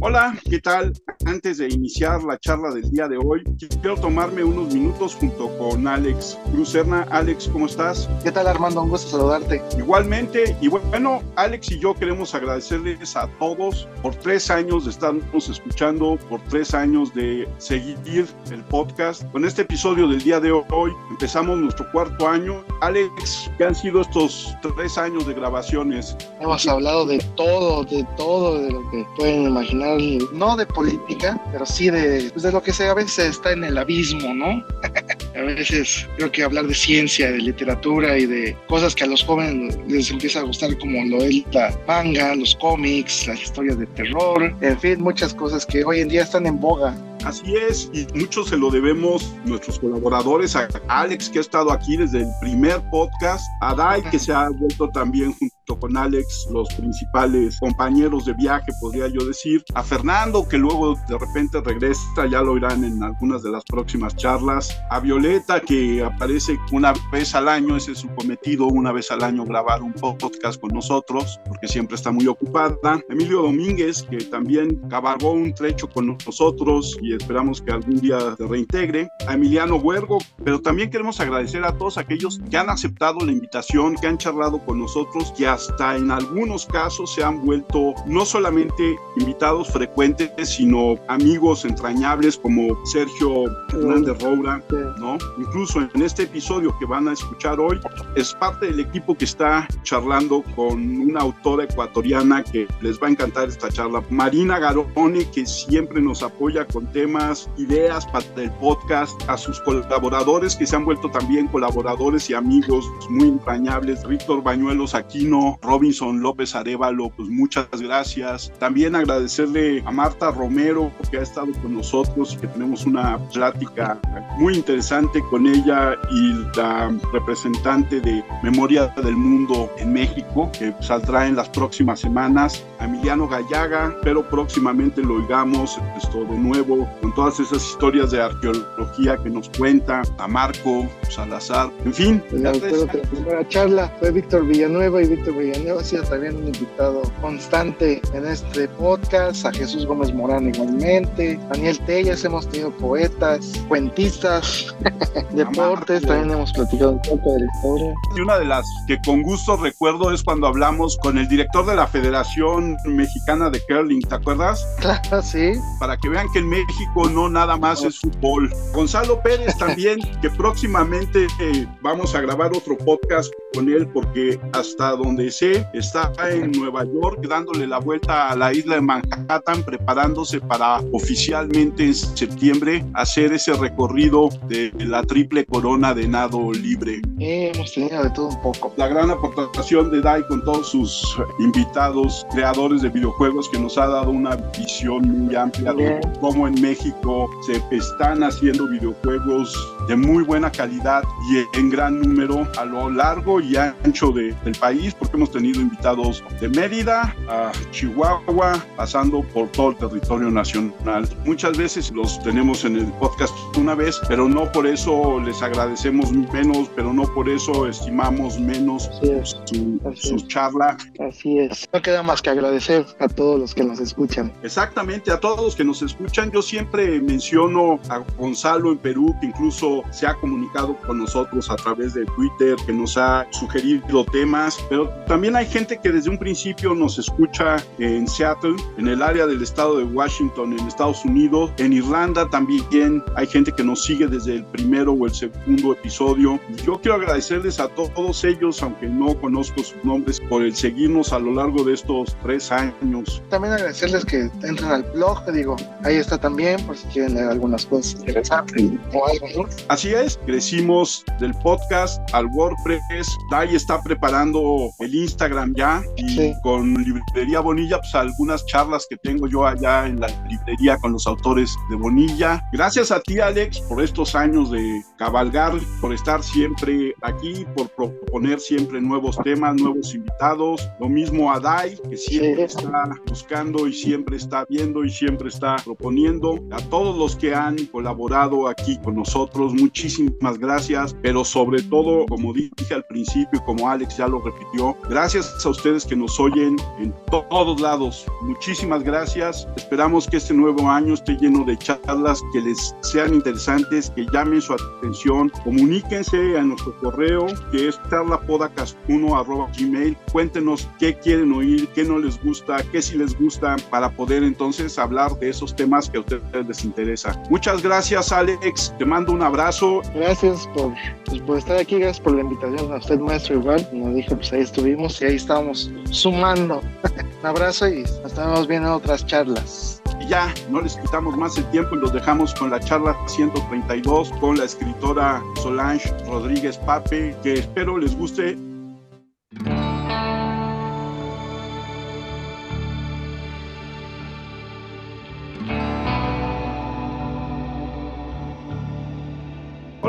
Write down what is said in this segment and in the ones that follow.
Hola, ¿qué tal? Antes de iniciar la charla del día de hoy, quiero tomarme unos minutos junto con Alex Cruzerna. Alex, ¿cómo estás? ¿Qué tal Armando? Un gusto saludarte. Igualmente, y bueno, Alex y yo queremos agradecerles a todos por tres años de estarnos escuchando, por tres años de seguir el podcast. Con este episodio del día de hoy empezamos nuestro cuarto año. Alex, ¿qué han sido estos tres años de grabaciones? Hemos hablado de todo, de todo, de lo que pueden imaginar no de política, pero sí de, pues de lo que se a veces está en el abismo, ¿no? a veces creo que hablar de ciencia, de literatura y de cosas que a los jóvenes les empieza a gustar como lo es la manga, los cómics, las historias de terror, en fin, muchas cosas que hoy en día están en boga Así es, y mucho se lo debemos nuestros colaboradores, a Alex que ha estado aquí desde el primer podcast, a Dai que se ha vuelto también junto con Alex los principales compañeros de viaje, podría yo decir, a Fernando que luego de repente regresa, ya lo irán en algunas de las próximas charlas, a Violeta que aparece una vez al año, ese es su cometido, una vez al año grabar un podcast con nosotros, porque siempre está muy ocupada, Emilio Domínguez que también cabalgó un trecho con nosotros y esperamos que algún día se reintegre, a Emiliano Huergo, pero también queremos agradecer a todos aquellos que han aceptado la invitación, que han charlado con nosotros, que hasta en algunos casos se han vuelto no solamente invitados frecuentes, sino amigos entrañables como Sergio Hernández Roura, ¿no? Incluso en este episodio que van a escuchar hoy, es parte del equipo que está charlando con una autora ecuatoriana que les va a encantar esta charla, Marina Garone, que siempre nos apoya con temas, ideas para el podcast, a sus colaboradores que se han vuelto también colaboradores y amigos muy entrañables, Víctor Bañuelos Aquino, Robinson López Arevalo, pues muchas gracias. También agradecerle a Marta Romero que ha estado con nosotros y que tenemos una plática muy interesante con ella y la representante de Memoria del Mundo en México, que saldrá en las próximas semanas, Emiliano Gallaga, pero próximamente lo oigamos esto de nuevo con todas esas historias de arqueología que nos cuenta, a Marco Salazar, en fin. Pues la primera charla fue Víctor Villanueva y Víctor Villanueva ha sido también un invitado constante en este podcast, a Jesús Gómez Morán igualmente, Daniel Tellas, hemos tenido poetas, cuentistas, deportes, también hemos platicado un poco de la historia. Y una de las que con gusto recuerdo es cuando hablamos con el director de la Federación Mexicana de Curling, ¿te acuerdas? Claro, sí. Para que vean que en México no nada más es fútbol. Gonzalo Pérez también, que próximamente eh, vamos a grabar otro podcast con él porque hasta donde sé está en Nueva York dándole la vuelta a la isla de Manhattan preparándose para oficialmente en septiembre hacer ese recorrido de la triple corona de nado libre. hemos tenido de todo un poco. La gran aportación de Dai con todos sus invitados, creadores de videojuegos que nos ha dado una visión muy amplia de cómo en México se están haciendo videojuegos de muy buena calidad y en gran número a lo largo y ancho de, del país, porque hemos tenido invitados de Mérida a Chihuahua, pasando por todo el territorio nacional. Muchas veces los tenemos en el podcast una vez, pero no por eso les agradecemos menos, pero no por eso estimamos menos su, su charla. Así es. No queda más que agradecer a todos los que nos escuchan. Exactamente, a todos los que nos escuchan. Yo siempre menciono a Gonzalo en Perú, que incluso se ha comunicado con nosotros a través de Twitter, que nos ha sugerido temas, pero también hay gente que desde un principio nos escucha en Seattle, en el área del estado de Washington, en Estados Unidos, en Irlanda también hay gente que nos sigue desde el primero o el segundo episodio. Yo quiero agradecerles a todos ellos, aunque no conozco sus nombres, por el seguirnos a lo largo de estos tres años. También agradecerles que entren al blog, digo, ahí está también, por si quieren leer algunas cosas interesantes o algo, ¿no? Así es, crecimos del podcast al WordPress. Dai está preparando el Instagram ya y con Librería Bonilla, pues algunas charlas que tengo yo allá en la librería con los autores de Bonilla. Gracias a ti, Alex, por estos años de cabalgar, por estar siempre aquí, por proponer siempre nuevos temas, nuevos invitados. Lo mismo a Dai, que siempre está buscando y siempre está viendo y siempre está proponiendo. A todos los que han colaborado aquí con nosotros Muchísimas gracias, pero sobre todo, como dije al principio, como Alex ya lo repitió, gracias a ustedes que nos oyen en todos lados. Muchísimas gracias. Esperamos que este nuevo año esté lleno de charlas que les sean interesantes, que llamen su atención. Comuníquense a nuestro correo que es charlapodcast1 Cuéntenos qué quieren oír, qué no les gusta, qué sí les gusta, para poder entonces hablar de esos temas que a ustedes les interesa. Muchas gracias, Alex. Te mando un abrazo. Gracias por, pues, por estar aquí, gracias por la invitación. A usted, maestro, igual. Nos dijo, pues ahí estuvimos y ahí estamos sumando. un abrazo y nos estamos viendo en otras charlas. Y ya, no les quitamos más el tiempo y los dejamos con la charla 132 con la escritora Solange Rodríguez Pape, que espero les guste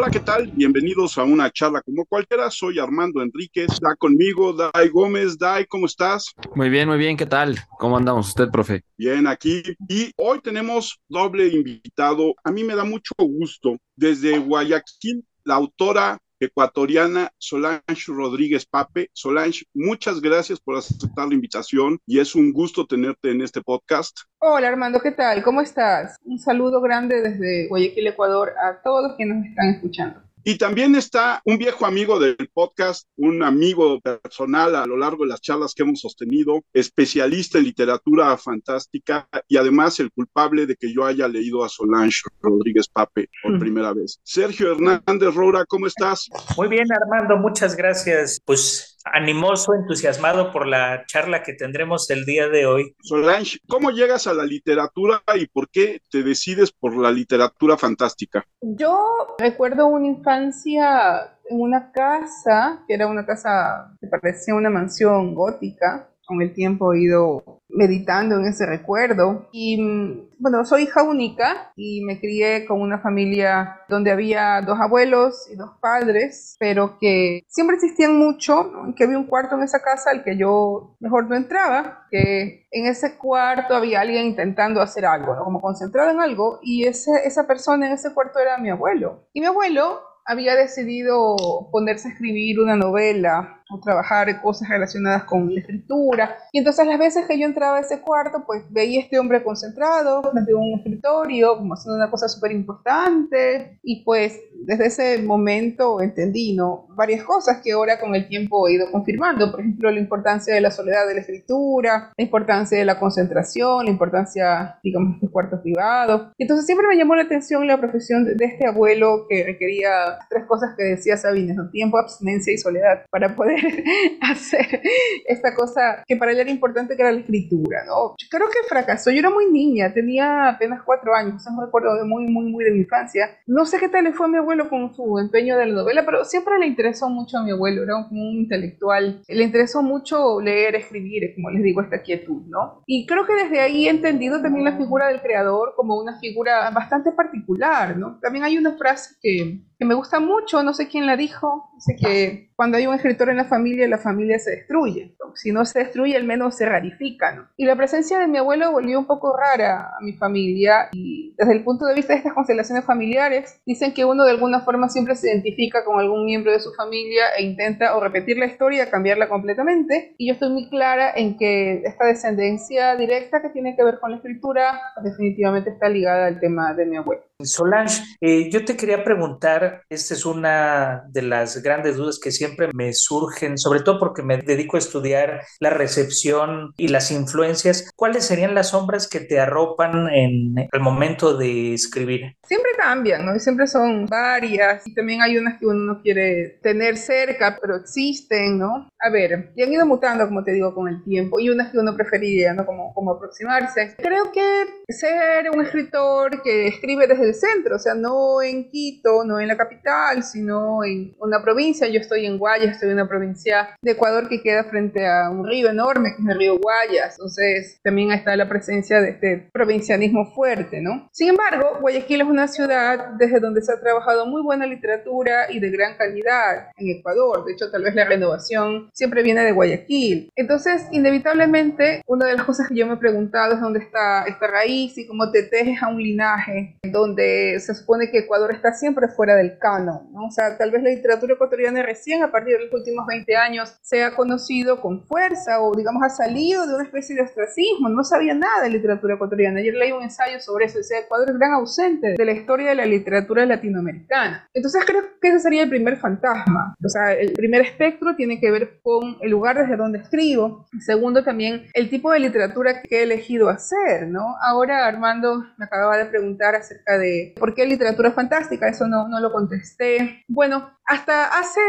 Hola, ¿qué tal? Bienvenidos a una charla como cualquiera. Soy Armando Enríquez. Está conmigo Dai Gómez. Dai, ¿cómo estás? Muy bien, muy bien. ¿Qué tal? ¿Cómo andamos usted, profe? Bien, aquí. Y hoy tenemos doble invitado. A mí me da mucho gusto. Desde Guayaquil, la autora ecuatoriana Solange Rodríguez Pape. Solange, muchas gracias por aceptar la invitación y es un gusto tenerte en este podcast. Hola Armando, ¿qué tal? ¿Cómo estás? Un saludo grande desde Guayaquil, Ecuador, a todos los que nos están escuchando. Y también está un viejo amigo del podcast, un amigo personal a lo largo de las charlas que hemos sostenido, especialista en literatura fantástica y además el culpable de que yo haya leído a Solange Rodríguez Pape por primera vez. Sergio Hernández Rora, ¿cómo estás? Muy bien, Armando, muchas gracias. Pues animoso, entusiasmado por la charla que tendremos el día de hoy. Solange, ¿cómo llegas a la literatura y por qué te decides por la literatura fantástica? Yo recuerdo una infancia en una casa, que era una casa que parecía una mansión gótica, con el tiempo he ido meditando en ese recuerdo. Y bueno, soy hija única y me crié con una familia donde había dos abuelos y dos padres, pero que siempre existían mucho, que había un cuarto en esa casa al que yo mejor no entraba, que en ese cuarto había alguien intentando hacer algo, como concentrado en algo, y ese, esa persona en ese cuarto era mi abuelo. Y mi abuelo había decidido ponerse a escribir una novela o trabajar cosas relacionadas con la escritura. Y entonces las veces que yo entraba a ese cuarto, pues veía a este hombre concentrado frente a un escritorio, como haciendo una cosa súper importante. Y pues desde ese momento entendí, ¿no? Varias cosas que ahora con el tiempo he ido confirmando. Por ejemplo, la importancia de la soledad de la escritura, la importancia de la concentración, la importancia, digamos, de los cuartos privados. Entonces siempre me llamó la atención la profesión de este abuelo que requería tres cosas que decía Sabines, ¿no? Tiempo, abstinencia y soledad para poder hacer esta cosa que para él era importante, que era la escritura, ¿no? creo que fracasó. Yo era muy niña, tenía apenas cuatro años, no recuerdo de muy, muy, muy de mi infancia. No sé qué tal le fue a mi abuelo con su empeño de la novela, pero siempre le interesó mucho a mi abuelo, era como un intelectual. Le interesó mucho leer, escribir, como les digo, esta quietud, ¿no? Y creo que desde ahí he entendido también la figura del creador como una figura bastante particular, ¿no? También hay una frase que, que me gusta mucho, no sé quién la dijo, dice que cuando hay un escritor en la familia, la familia se destruye. Si no se destruye, al menos se rarifica. Y la presencia de mi abuelo volvió un poco rara a mi familia y desde el punto de vista de estas constelaciones familiares, dicen que uno de alguna forma siempre se identifica con algún miembro de su familia e intenta o repetir la historia, cambiarla completamente. Y yo estoy muy clara en que esta descendencia directa que tiene que ver con la escritura definitivamente está ligada al tema de mi abuelo. Solange, eh, yo te quería preguntar, esta es una de las grandes dudas que siempre me surgen, sobre todo porque me dedico a estudiar la recepción y las influencias. ¿Cuáles serían las sombras que te arropan en el momento de escribir? Siempre cambian, ¿no? Siempre son varias y también hay unas que uno no quiere tener cerca, pero existen, ¿no? A ver, y han ido mutando, como te digo, con el tiempo y unas que uno preferiría, ¿no? Como, como aproximarse. Creo que ser un escritor que escribe desde centro, o sea, no en Quito, no en la capital, sino en una provincia. Yo estoy en Guayas, estoy en una provincia de Ecuador que queda frente a un río enorme, que es el río Guayas. Entonces, también está la presencia de este provincianismo fuerte, ¿no? Sin embargo, Guayaquil es una ciudad desde donde se ha trabajado muy buena literatura y de gran calidad en Ecuador. De hecho, tal vez la renovación siempre viene de Guayaquil. Entonces, inevitablemente, una de las cosas que yo me he preguntado es dónde está esta raíz y cómo te tejes a un linaje donde se supone que Ecuador está siempre fuera del canon. ¿no? O sea, tal vez la literatura ecuatoriana recién a partir de los últimos 20 años se ha conocido con fuerza o digamos ha salido de una especie de ostracismo. No sabía nada de literatura ecuatoriana. Ayer leí un ensayo sobre eso. Decía, Ecuador es gran ausente de la historia de la literatura latinoamericana. Entonces creo que ese sería el primer fantasma. O sea, el primer espectro tiene que ver con el lugar desde donde escribo. Segundo, también el tipo de literatura que he elegido hacer, ¿no? Ahora Armando me acababa de preguntar acerca de por qué literatura fantástica. Eso no, no lo contesté. Bueno, hasta hace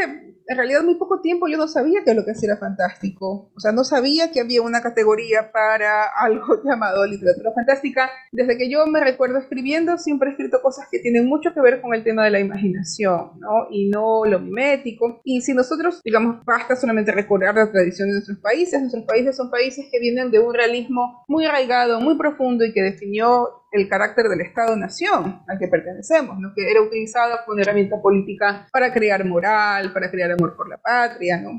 en realidad muy poco tiempo yo no sabía que lo que hacía era fantástico. O sea, no sabía que había una categoría para algo llamado literatura fantástica. Desde que yo me recuerdo escribiendo, siempre he escrito cosas que tienen mucho que ver con el tema de la imaginación, ¿no? Y no lo mimético. Y si nosotros, digamos, basta solamente recordar la tradición de nuestros países, nuestros países son países que vienen de un realismo muy arraigado, muy profundo y que definió el carácter del Estado-nación al que pertenecemos, ¿no? que era utilizado como herramienta política para crear moral, para crear amor por la patria, ¿no?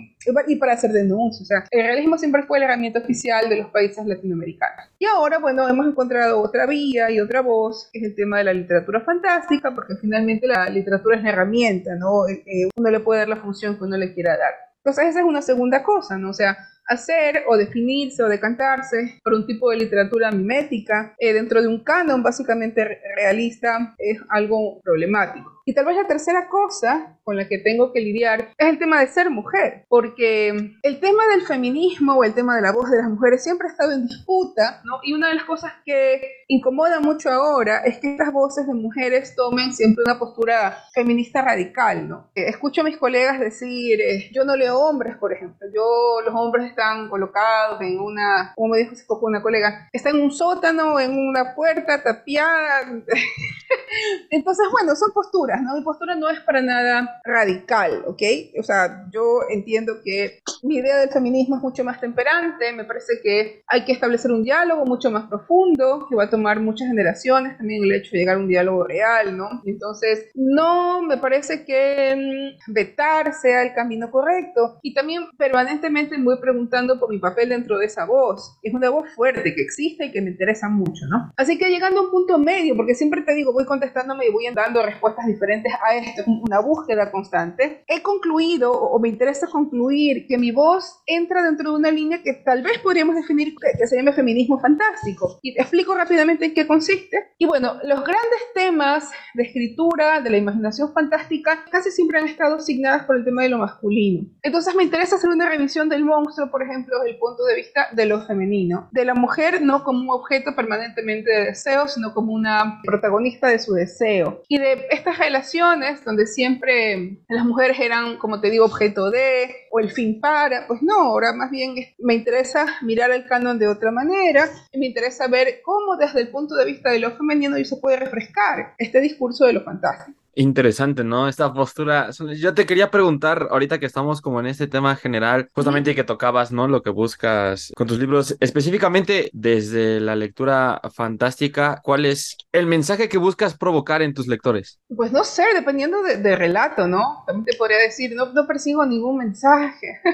y para hacer denuncias. O sea, el realismo siempre fue la herramienta oficial de los países latinoamericanos. Y ahora, bueno, hemos encontrado otra vía y otra voz, que es el tema de la literatura fantástica, porque finalmente la literatura es la herramienta, ¿no? Eh, eh, uno le puede dar la función que uno le quiera dar. Entonces esa es una segunda cosa, ¿no? O sea, hacer o definirse o decantarse por un tipo de literatura mimética eh, dentro de un canon básicamente realista es algo problemático. Y tal vez la tercera cosa con la que tengo que lidiar es el tema de ser mujer, porque el tema del feminismo o el tema de la voz de las mujeres siempre ha estado en disputa, ¿no? Y una de las cosas que incomoda mucho ahora es que estas voces de mujeres tomen siempre una postura feminista radical, ¿no? Eh, escucho a mis colegas decir, eh, yo no leo hombres, por ejemplo, yo, los hombres están colocados en una, como me dijo una colega, están en un sótano, en una puerta tapiada. Entonces, bueno, son posturas mi postura no es para nada radical, ¿ok? O sea, yo entiendo que mi idea del feminismo es mucho más temperante, me parece que hay que establecer un diálogo mucho más profundo, que va a tomar muchas generaciones, también el hecho de llegar a un diálogo real, ¿no? Entonces, no me parece que mm, vetar sea el camino correcto. Y también permanentemente me voy preguntando por mi papel dentro de esa voz. Es una voz fuerte que existe y que me interesa mucho, ¿no? Así que llegando a un punto medio, porque siempre te digo, voy contestándome y voy dando respuestas diferentes a esto, una búsqueda constante, he concluido o me interesa concluir que mi voz entra dentro de una línea que tal vez podríamos definir que se llama feminismo fantástico. Y te explico rápidamente en qué consiste. Y bueno, los grandes temas de escritura, de la imaginación fantástica, casi siempre han estado asignadas por el tema de lo masculino. Entonces me interesa hacer una revisión del monstruo, por ejemplo, desde el punto de vista de lo femenino. De la mujer no como un objeto permanentemente de deseo, sino como una protagonista de su deseo. Y de estas relaciones donde siempre las mujeres eran, como te digo, objeto de o el fin para, pues no, ahora más bien me interesa mirar el canon de otra manera y me interesa ver cómo desde el punto de vista de lo femenino se puede refrescar este discurso de lo fantástico. Interesante, ¿no? Esta postura. Yo te quería preguntar, ahorita que estamos como en este tema general, justamente que tocabas, ¿no? Lo que buscas con tus libros, específicamente desde la lectura fantástica, ¿cuál es el mensaje que buscas provocar en tus lectores? Pues no sé, dependiendo de, relato, ¿no? También te podría decir, no, no persigo ningún mensaje.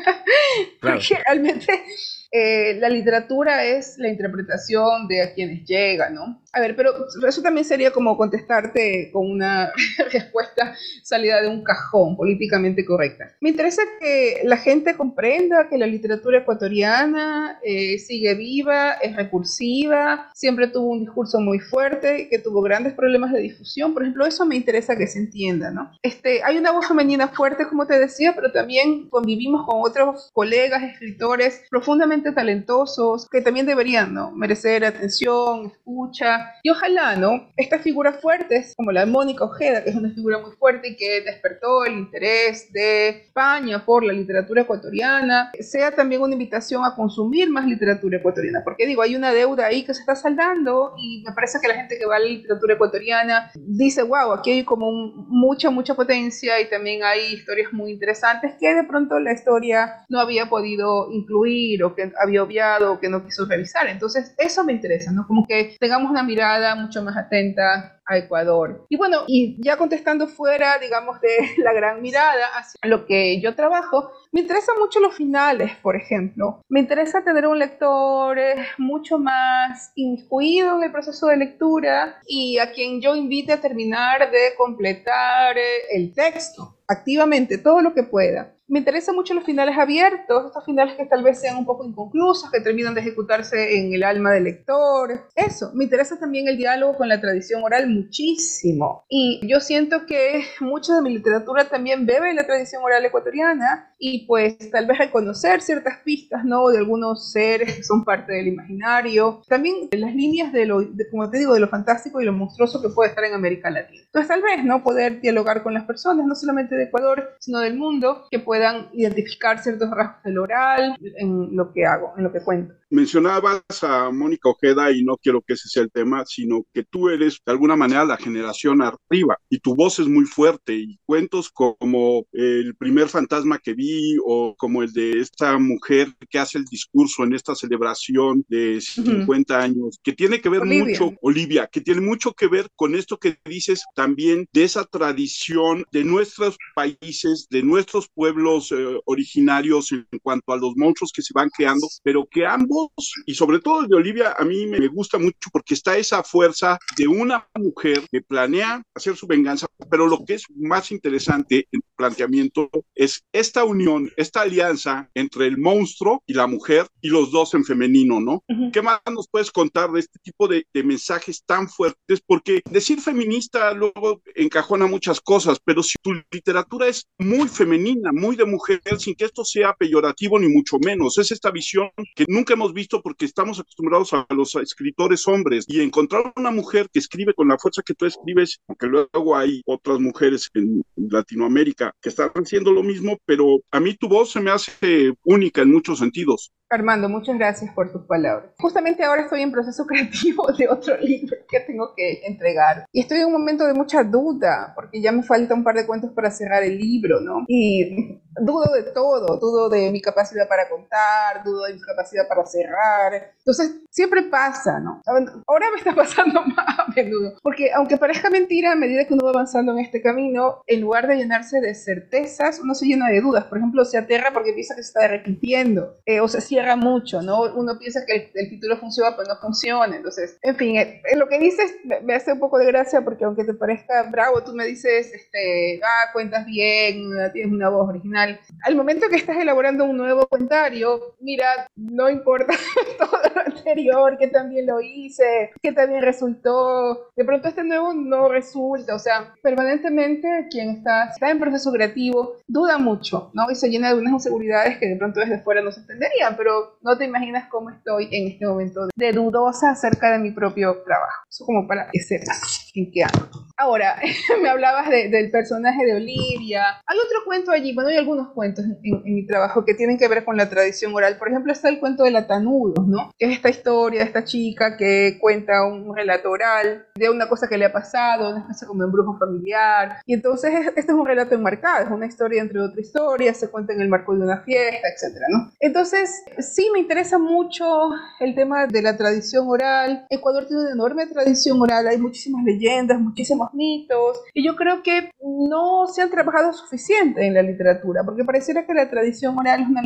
Claro. Porque realmente eh, la literatura es la interpretación de a quienes llegan, ¿no? A ver, pero eso también sería como contestarte con una respuesta salida de un cajón políticamente correcta. Me interesa que la gente comprenda que la literatura ecuatoriana eh, sigue viva, es recursiva, siempre tuvo un discurso muy fuerte, que tuvo grandes problemas de difusión. Por ejemplo, eso me interesa que se entienda, ¿no? Este, hay una voz femenina fuerte, como te decía, pero también convivimos con otros colegas, escritores profundamente talentosos que también deberían ¿no? merecer atención, escucha y ojalá ¿no? estas figuras fuertes como la de Mónica Ojeda, que es una figura muy fuerte y que despertó el interés de España por la literatura ecuatoriana, sea también una invitación a consumir más literatura ecuatoriana, porque digo, hay una deuda ahí que se está saldando y me parece que la gente que va a la literatura ecuatoriana dice, wow, aquí hay como mucha, mucha potencia y también hay historias muy interesantes que de pronto la historia no había podido incluir o que había obviado o que no quiso revisar. Entonces, eso me interesa, ¿no? Como que tengamos una mirada mucho más atenta a Ecuador. Y bueno, y ya contestando fuera, digamos, de la gran mirada hacia lo que yo trabajo, me interesan mucho los finales, por ejemplo. Me interesa tener un lector mucho más inmiscuido en el proceso de lectura y a quien yo invite a terminar de completar eh, el texto activamente, todo lo que pueda. Me interesan mucho los finales abiertos, estos finales que tal vez sean un poco inconclusos, que terminan de ejecutarse en el alma del lector. Eso, me interesa también el diálogo con la tradición oral muchísimo. Y yo siento que mucha de mi literatura también bebe de la tradición oral ecuatoriana y pues tal vez reconocer ciertas pistas, ¿no? De algunos seres que son parte del imaginario. También las líneas de lo, como te digo, de lo fantástico y lo monstruoso que puede estar en América Latina. Entonces tal vez, ¿no? Poder dialogar con las personas, no solamente de Ecuador, sino del mundo, que puedan identificar ciertos rasgos del oral en lo que hago, en lo que cuento. Mencionabas a Mónica Ojeda y no quiero que ese sea el tema, sino que tú eres de alguna manera la generación arriba y tu voz es muy fuerte y cuentos como el primer fantasma que vi o como el de esta mujer que hace el discurso en esta celebración de 50 años, que tiene que ver mucho, Olivia, que tiene mucho que ver con esto que dices también de esa tradición de nuestros países, de nuestros pueblos eh, originarios en cuanto a los monstruos que se van creando, pero que ambos y sobre todo el de Olivia, a mí me gusta mucho porque está esa fuerza de una mujer que planea hacer su venganza, pero lo que es más interesante en tu planteamiento es esta unión, esta alianza entre el monstruo y la mujer y los dos en femenino, ¿no? ¿Qué más nos puedes contar de este tipo de, de mensajes tan fuertes? Porque decir feminista luego encajona muchas cosas, pero si tu literatura es muy femenina, muy de mujer, sin que esto sea peyorativo ni mucho menos, es esta visión que nunca hemos visto porque estamos acostumbrados a los escritores hombres y encontrar una mujer que escribe con la fuerza que tú escribes, aunque luego hay otras mujeres en Latinoamérica que están haciendo lo mismo, pero a mí tu voz se me hace única en muchos sentidos. Armando, muchas gracias por tus palabras. Justamente ahora estoy en proceso creativo de otro libro que tengo que entregar. Y estoy en un momento de mucha duda, porque ya me falta un par de cuentos para cerrar el libro, ¿no? Y dudo de todo, dudo de mi capacidad para contar, dudo de mi capacidad para cerrar. Entonces, siempre pasa, ¿no? Ahora me está pasando más a menudo, porque aunque parezca mentira, a medida que uno va avanzando en este camino, en lugar de llenarse de certezas, uno se llena de dudas. Por ejemplo, se aterra porque piensa que se está repitiendo, eh, o se cierra mucho, ¿no? Uno piensa que el, título funciona, pero no funciona. Entonces, en fin, eh, lo que dices me, hace un poco de gracia porque aunque te parezca bravo, tú me dices, este, ah, cuentas bien, tienes una voz original al momento que estás elaborando un nuevo comentario, mira, no importa todo anterior, que también lo hice, que también resultó, de pronto este nuevo no resulta, o sea, permanentemente quien está, está en proceso creativo duda mucho, ¿no? Y se llena de unas inseguridades que de pronto desde fuera no se entenderían, pero no te imaginas cómo estoy en este momento de dudosa acerca de mi propio trabajo. Eso como para que sepas en qué ando. Ahora, me hablabas del personaje de Olivia. Hay otro cuento allí, bueno, hay algunos cuentos en, mi trabajo que tienen que ver con la tradición oral. Por ejemplo, está el cuento de la Tanudos, ¿no? Que es esta historia de esta chica que cuenta un relato oral de una cosa que le ha pasado, una especie como embrujo familiar. Y entonces este es un relato enmarcado, es una historia entre otra historia, se cuenta en el marco de una fiesta, etcétera, ¿no? Entonces, sí me interesa mucho el tema de la tradición oral. Ecuador tiene una enorme tradición oral, hay muchísimas leyendas, muchísimos mitos, y yo creo que no se han trabajado suficiente en la literatura, porque pareciera que la tradición oral es una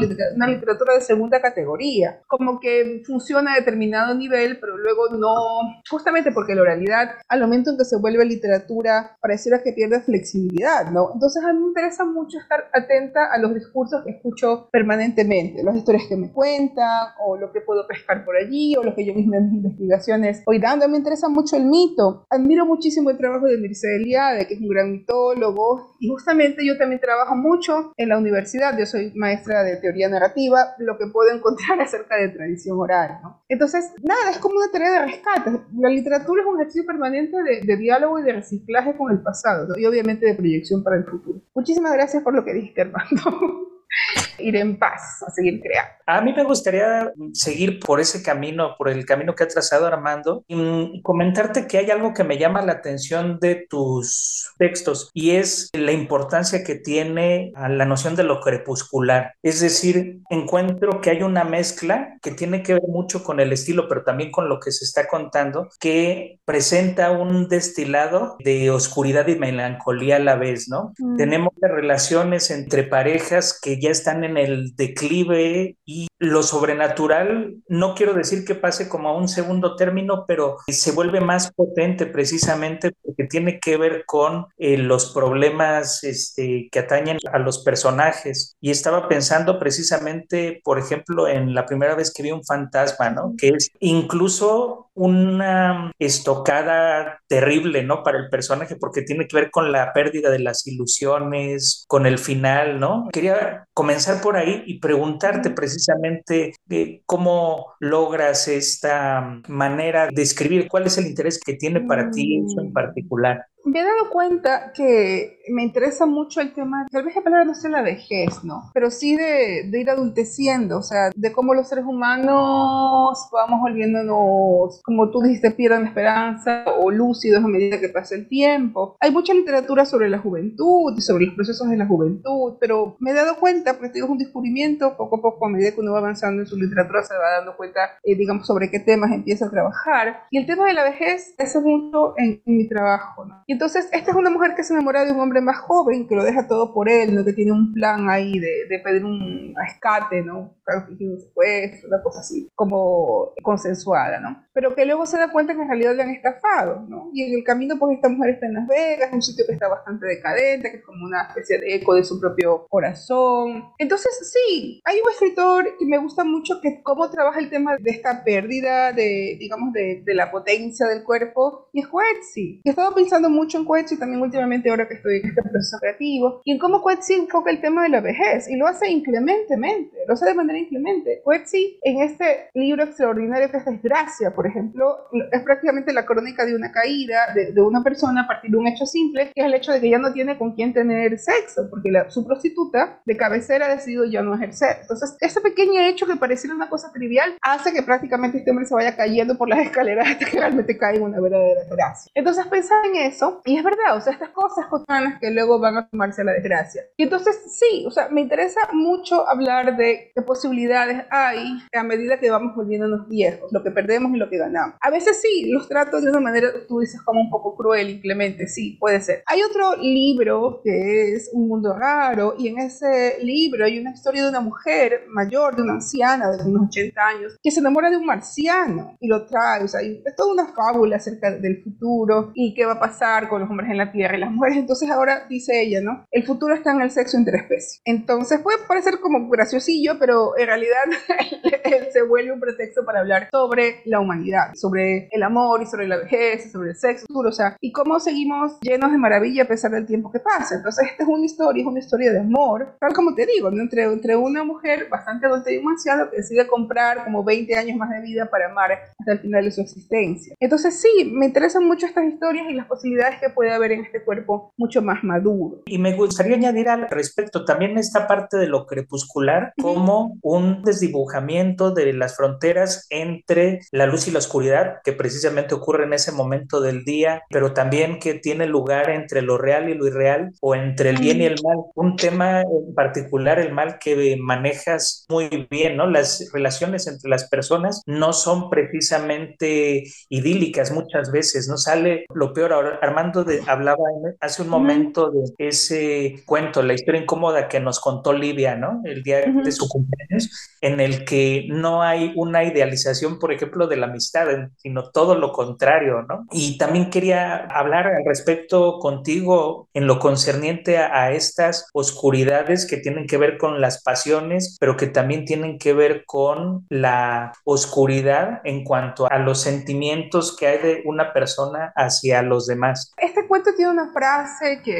literatura, de segunda categoría, como que funciona a determinado nivel, pero luego no, justamente porque la oralidad, al momento en que se vuelve literatura, pareciera que pierde flexibilidad, ¿no? Entonces a mí me interesa mucho estar atenta a los discursos que escucho permanentemente, las historias que me cuentan, o lo que puedo pescar por allí, o lo que yo misma en mis investigaciones voy dando. Me interesa mucho el mito. Admiro muchísimo el trabajo de Mircea Eliade, que es un gran mitólogo, y justamente yo también trabajo mucho en la universidad, yo soy maestra de teoría narrativa, lo que puedo encontrar acerca de tradición oral, ¿no? Entonces, nada, es como una tarea de rescate. La literatura es un ejercicio permanente de, diálogo y de reciclaje con el pasado, y obviamente de proyección para el futuro. Muchísimas gracias por lo que dijiste, Armando. ir en paz, a seguir creando. A mí me gustaría seguir por ese camino, por el camino que ha trazado Armando, y comentarte que hay algo que me llama la atención de tus textos y es la importancia que tiene la noción de lo crepuscular. Es decir, encuentro que hay una mezcla que tiene que ver mucho con el estilo, pero también con lo que se está contando, que presenta un destilado de oscuridad y melancolía a la vez, ¿no? Mm. Tenemos relaciones entre parejas que ya están en el declive y lo sobrenatural, no quiero decir que pase como a un segundo término, pero se vuelve más potente precisamente porque tiene que ver con eh, los problemas este, que atañen a los personajes. Y estaba pensando precisamente, por ejemplo, en la primera vez que vi un fantasma, ¿no? Que es incluso una estocada terrible, ¿no? Para el personaje, porque tiene que ver con la pérdida de las ilusiones, con el final, ¿no? Quería comenzar por ahí y preguntarte precisamente eh, cómo logras esta manera de escribir, cuál es el interés que tiene para ti eso en mm. particular me he dado cuenta que me interesa mucho el tema, tal vez la palabra no sea la vejez, ¿no? Pero sí de, ir adulteciendo, o sea, de cómo los seres humanos vamos volviéndonos, como tú dijiste, pierdan esperanza o lúcidos a medida que pasa el tiempo. Hay mucha literatura sobre la juventud y sobre los procesos de la juventud, pero me he dado cuenta, porque digo, es un descubrimiento, poco a poco, a medida que uno va avanzando en su literatura, se va dando cuenta, eh, digamos, sobre qué temas empieza a trabajar. Y el tema de la vejez es mucho en, en mi trabajo, ¿no? entonces, esta es una mujer que se enamora de un hombre más joven, que lo deja todo por él, ¿no? que tiene un plan ahí de, de pedir un rescate, ¿no? un secuestro, una cosa así, como consensuada, ¿no? Pero que luego se da cuenta que en realidad le han estafado, ¿no? Y en el camino, pues esta mujer está en Las Vegas, un sitio que está bastante decadente, que es como una especie de eco de su propio corazón. Entonces, sí, hay un escritor que me gusta mucho que cómo trabaja el tema de esta pérdida de, digamos, de, de la potencia del cuerpo, y es Coetzee. He estado pensando mucho en Coetzee también últimamente ahora que estoy este proceso creativo, y en cómo Coetzee enfoca el tema de la vejez, y lo hace inclementemente, lo hace de manera inclemente. Coetzee, en este libro extraordinario que es Desgracia, por ejemplo, es prácticamente la crónica de una caída de, de, una persona a partir de un hecho simple, que es el hecho de que ya no tiene con quién tener sexo, porque la, su prostituta de cabecera ha decidido ya no ejercer. Entonces, ese pequeño hecho que pareciera una cosa trivial hace que prácticamente este hombre se vaya cayendo por las escaleras hasta que realmente cae en una verdadera desgracia. Entonces, pensar en eso, y es verdad, o sea, estas cosas cotidianas que luego van a tomarse a la desgracia. Y entonces, sí, o sea, me interesa mucho hablar de qué posibilidades hay a medida que vamos volviéndonos viejos, lo que perdemos y lo que ganamos. A veces sí, los trato de una manera, tú dices, como un poco cruel, inclemente, sí, puede ser. Hay otro libro que es Un mundo raro y en ese libro hay una historia de una mujer mayor, de una anciana de unos 80 años, que se enamora de un marciano y lo trae, o sea, es toda una fábula acerca del futuro y qué va a pasar con los hombres en la Tierra y las mujeres. Entonces ahora dice ella, ¿no? El futuro está en el sexo interespecies. Entonces puede parecer como graciosillo, pero en realidad se vuelve un pretexto para hablar sobre la humanidad, sobre el amor y sobre la vejez, sobre el sexo, o sea, y cómo seguimos llenos de maravilla a pesar del tiempo que pasa. Entonces, esta es una historia, es una historia de amor, tal como te digo, entre, entre una mujer bastante adulta y anciano que decide comprar como 20 años más de vida para amar hasta el final de su existencia. Entonces, sí, me interesan mucho estas historias y las posibilidades que puede haber en este cuerpo mucho más maduro. Y me gustaría añadir al respecto también esta parte de lo crepuscular como un desdibujamiento de las fronteras entre la luz y la oscuridad, que precisamente ocurre en ese momento del día, pero también que tiene lugar entre lo real y lo irreal o entre el bien y el mal. Un tema en particular, el mal que manejas muy bien, ¿no? Las relaciones entre las personas no son precisamente idílicas muchas veces, ¿no? Sale lo peor. Ahora, Armando de, hablaba hace un momento de ese cuento, la historia incómoda que nos contó Livia, ¿no? El día de su cumpleaños, en el que no hay una idealización, por ejemplo, de la amistad, sino todo lo contrario, ¿no? Y también quería hablar al respecto contigo en lo concerniente a, estas oscuridades que tienen que ver con las pasiones, pero que también tienen que ver con la oscuridad en cuanto a los sentimientos que hay de una persona hacia los demás. Este cuento tiene una frase que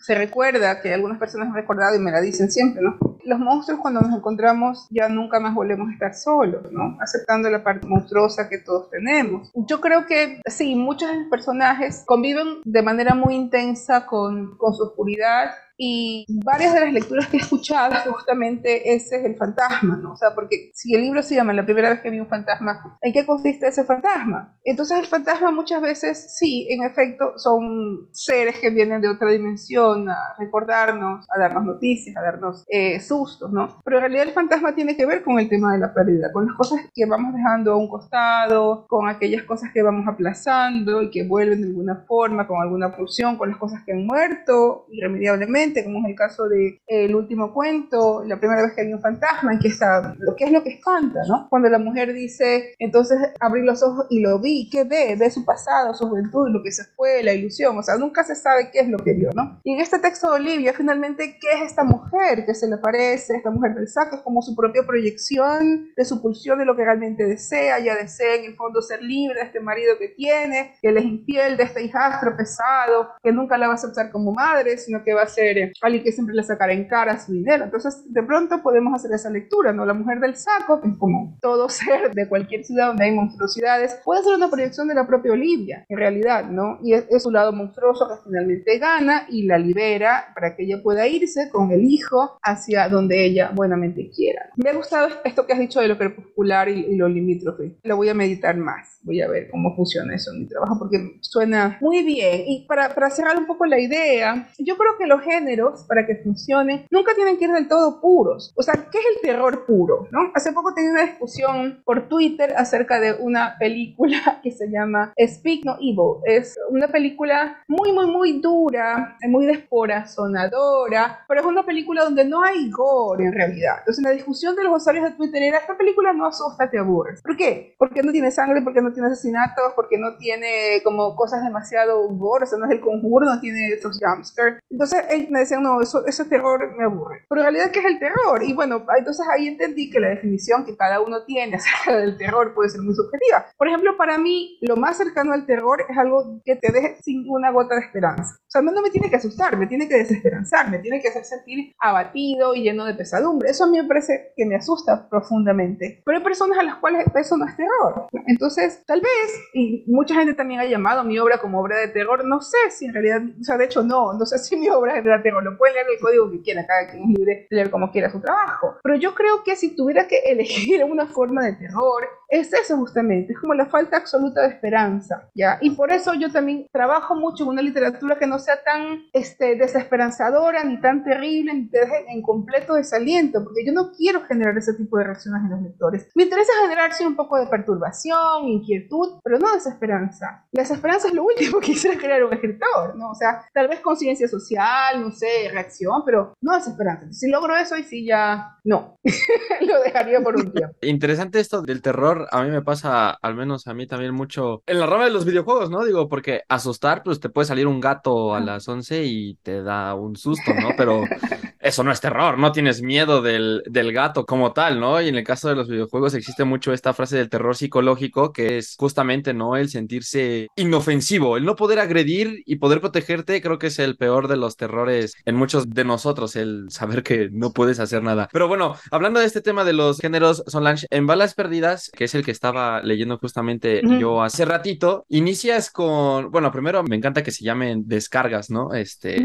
se recuerda, que algunas personas han recordado y me la dicen siempre, ¿no? Los monstruos cuando nos encontramos ya nunca más volvemos a estar solos, ¿no? Aceptando la parte monstruosa que todos tenemos. Yo creo que sí, muchos personajes conviven de manera muy intensa con, con su oscuridad Y varias de las lecturas que he escuchado, justamente ese es el fantasma, ¿no? O sea, porque si el libro se llama La primera vez que vi un fantasma, ¿en qué consiste ese fantasma? Entonces el fantasma muchas veces, sí, en efecto, son seres que vienen de otra dimensión a recordarnos, a darnos noticias, a darnos eh, sustos, ¿no? Pero en realidad el fantasma tiene que ver con el tema de la pérdida, con las cosas que vamos dejando a un costado, con aquellas cosas que vamos aplazando y que vuelven de alguna forma, con alguna pulsión, con las cosas que han muerto irremediablemente, como es el caso de eh, el último cuento, la primera vez que hay un fantasma, en que está, lo que es lo que espanta, ¿no? Cuando la mujer dice, entonces abrí los ojos y lo vi, ¿qué ve? Ve su pasado, su juventud, lo que se fue, la ilusión, o sea, nunca se sabe qué es lo que vio, ¿no? Y en este texto de Olivia, finalmente, ¿qué es esta mujer que se le parece, esta mujer del saco? Es como su propia proyección de su pulsión de lo que realmente desea, ya desea en el fondo ser libre de este marido que tiene, que le es infiel, de este hijastro pesado, que nunca la va a aceptar como madre, sino que va a ser eh, alguien que siempre le sacará en cara su dinero. Entonces, de pronto podemos hacer esa lectura, ¿no? La mujer del saco, es como todo ser de cualquier ciudad donde hay monstruosidades, puede ser una proyección de la propia Olivia, en realidad, ¿no? Y es, es su lado monstruoso que finalmente gana y la libera para que ella pueda irse con el hijo hacia donde ella buenamente quiera. Me ha gustado esto que has dicho de lo crepuscular y, y lo limítrofe. Lo voy a meditar más. Voy a ver cómo funciona eso en mi trabajo porque suena muy bien. Y para, para cerrar un poco la idea, yo creo que los géneros, para que funcionen, nunca tienen que ir del todo puros. O sea, ¿qué es el terror puro? ¿no? Hace poco tenía una discusión por Twitter acerca de una película que se llama Speak No Evil. Es una película muy, muy, muy dura, muy descorazonadora, pero es una película donde no hay gore en realidad. Entonces, la discusión de los usuarios de Twitter era: esta película no asusta, te aburres. ¿Por qué? Porque no tiene sangre, porque no tiene asesinatos, porque no tiene como cosas demasiado gore, o sea, no es el conjuro, no tiene esos jumpscares. Entonces, ellos me decían: no, eso, ese terror me aburre. Pero en realidad, ¿qué es el terror? Y bueno, entonces ahí entendí que la definición que cada uno tiene acerca del terror puede ser muy subjetiva. Por ejemplo, para mí, lo más cercano al terror es algo que te deje sin una gota de esperanza. O sea, no, no me tiene que asustar, me tiene que desesperanzar, me tiene que hacer sentir abatido y lleno de pesadumbre. Eso a mí me parece que me asusta profundamente. Pero hay personas a las cuales eso no es terror. Entonces, tal vez, y mucha gente también ha llamado mi obra como obra de terror, no sé si en realidad, o sea, de hecho no, no sé si mi obra es de terror, lo pueden leer el código que quiera, cada quien es libre de leer como quiera su trabajo. Pero yo creo que si tuviera que elegir una forma de terror, es eso justamente, es como la falta absoluta de esperanza, ¿ya? Y por eso yo también trabajo mucho en una literatura que no sea tan este, desesperanzadora, ni tan terrible, ni te deje en completo desaliento, porque yo no quiero generar ese tipo de reacciones en los lectores. Me interesa generar sí, un poco de perturbación, inquietud, pero no desesperanza. La desesperanza es lo último que quisiera crear un escritor, ¿no? O sea, tal vez conciencia social, no sé, reacción, pero no desesperanza. Si logro eso, y sí ya no, lo dejaría por un tiempo. Interesante esto del terror, a mí me pasa, al menos a mí también mucho, en la rama de los videojuegos, ¿no? Digo, porque asustar, pues te puede salir un gato a las 11 y te da un susto, ¿no? Pero eso no es terror, no tienes miedo del, del gato como tal, ¿no? Y en el caso de los videojuegos existe mucho esta frase del terror psicológico, que es justamente, ¿no? El sentirse inofensivo, el no poder agredir y poder protegerte, creo que es el peor de los terrores en muchos de nosotros, el saber que no puedes hacer nada. Pero bueno, hablando de este tema de los géneros, Solange, en Balas Perdidas, que es el que estaba leyendo justamente yo hace ratito, inicias con, bueno, primero me encanta que se llamen descargas, ¿no? Este,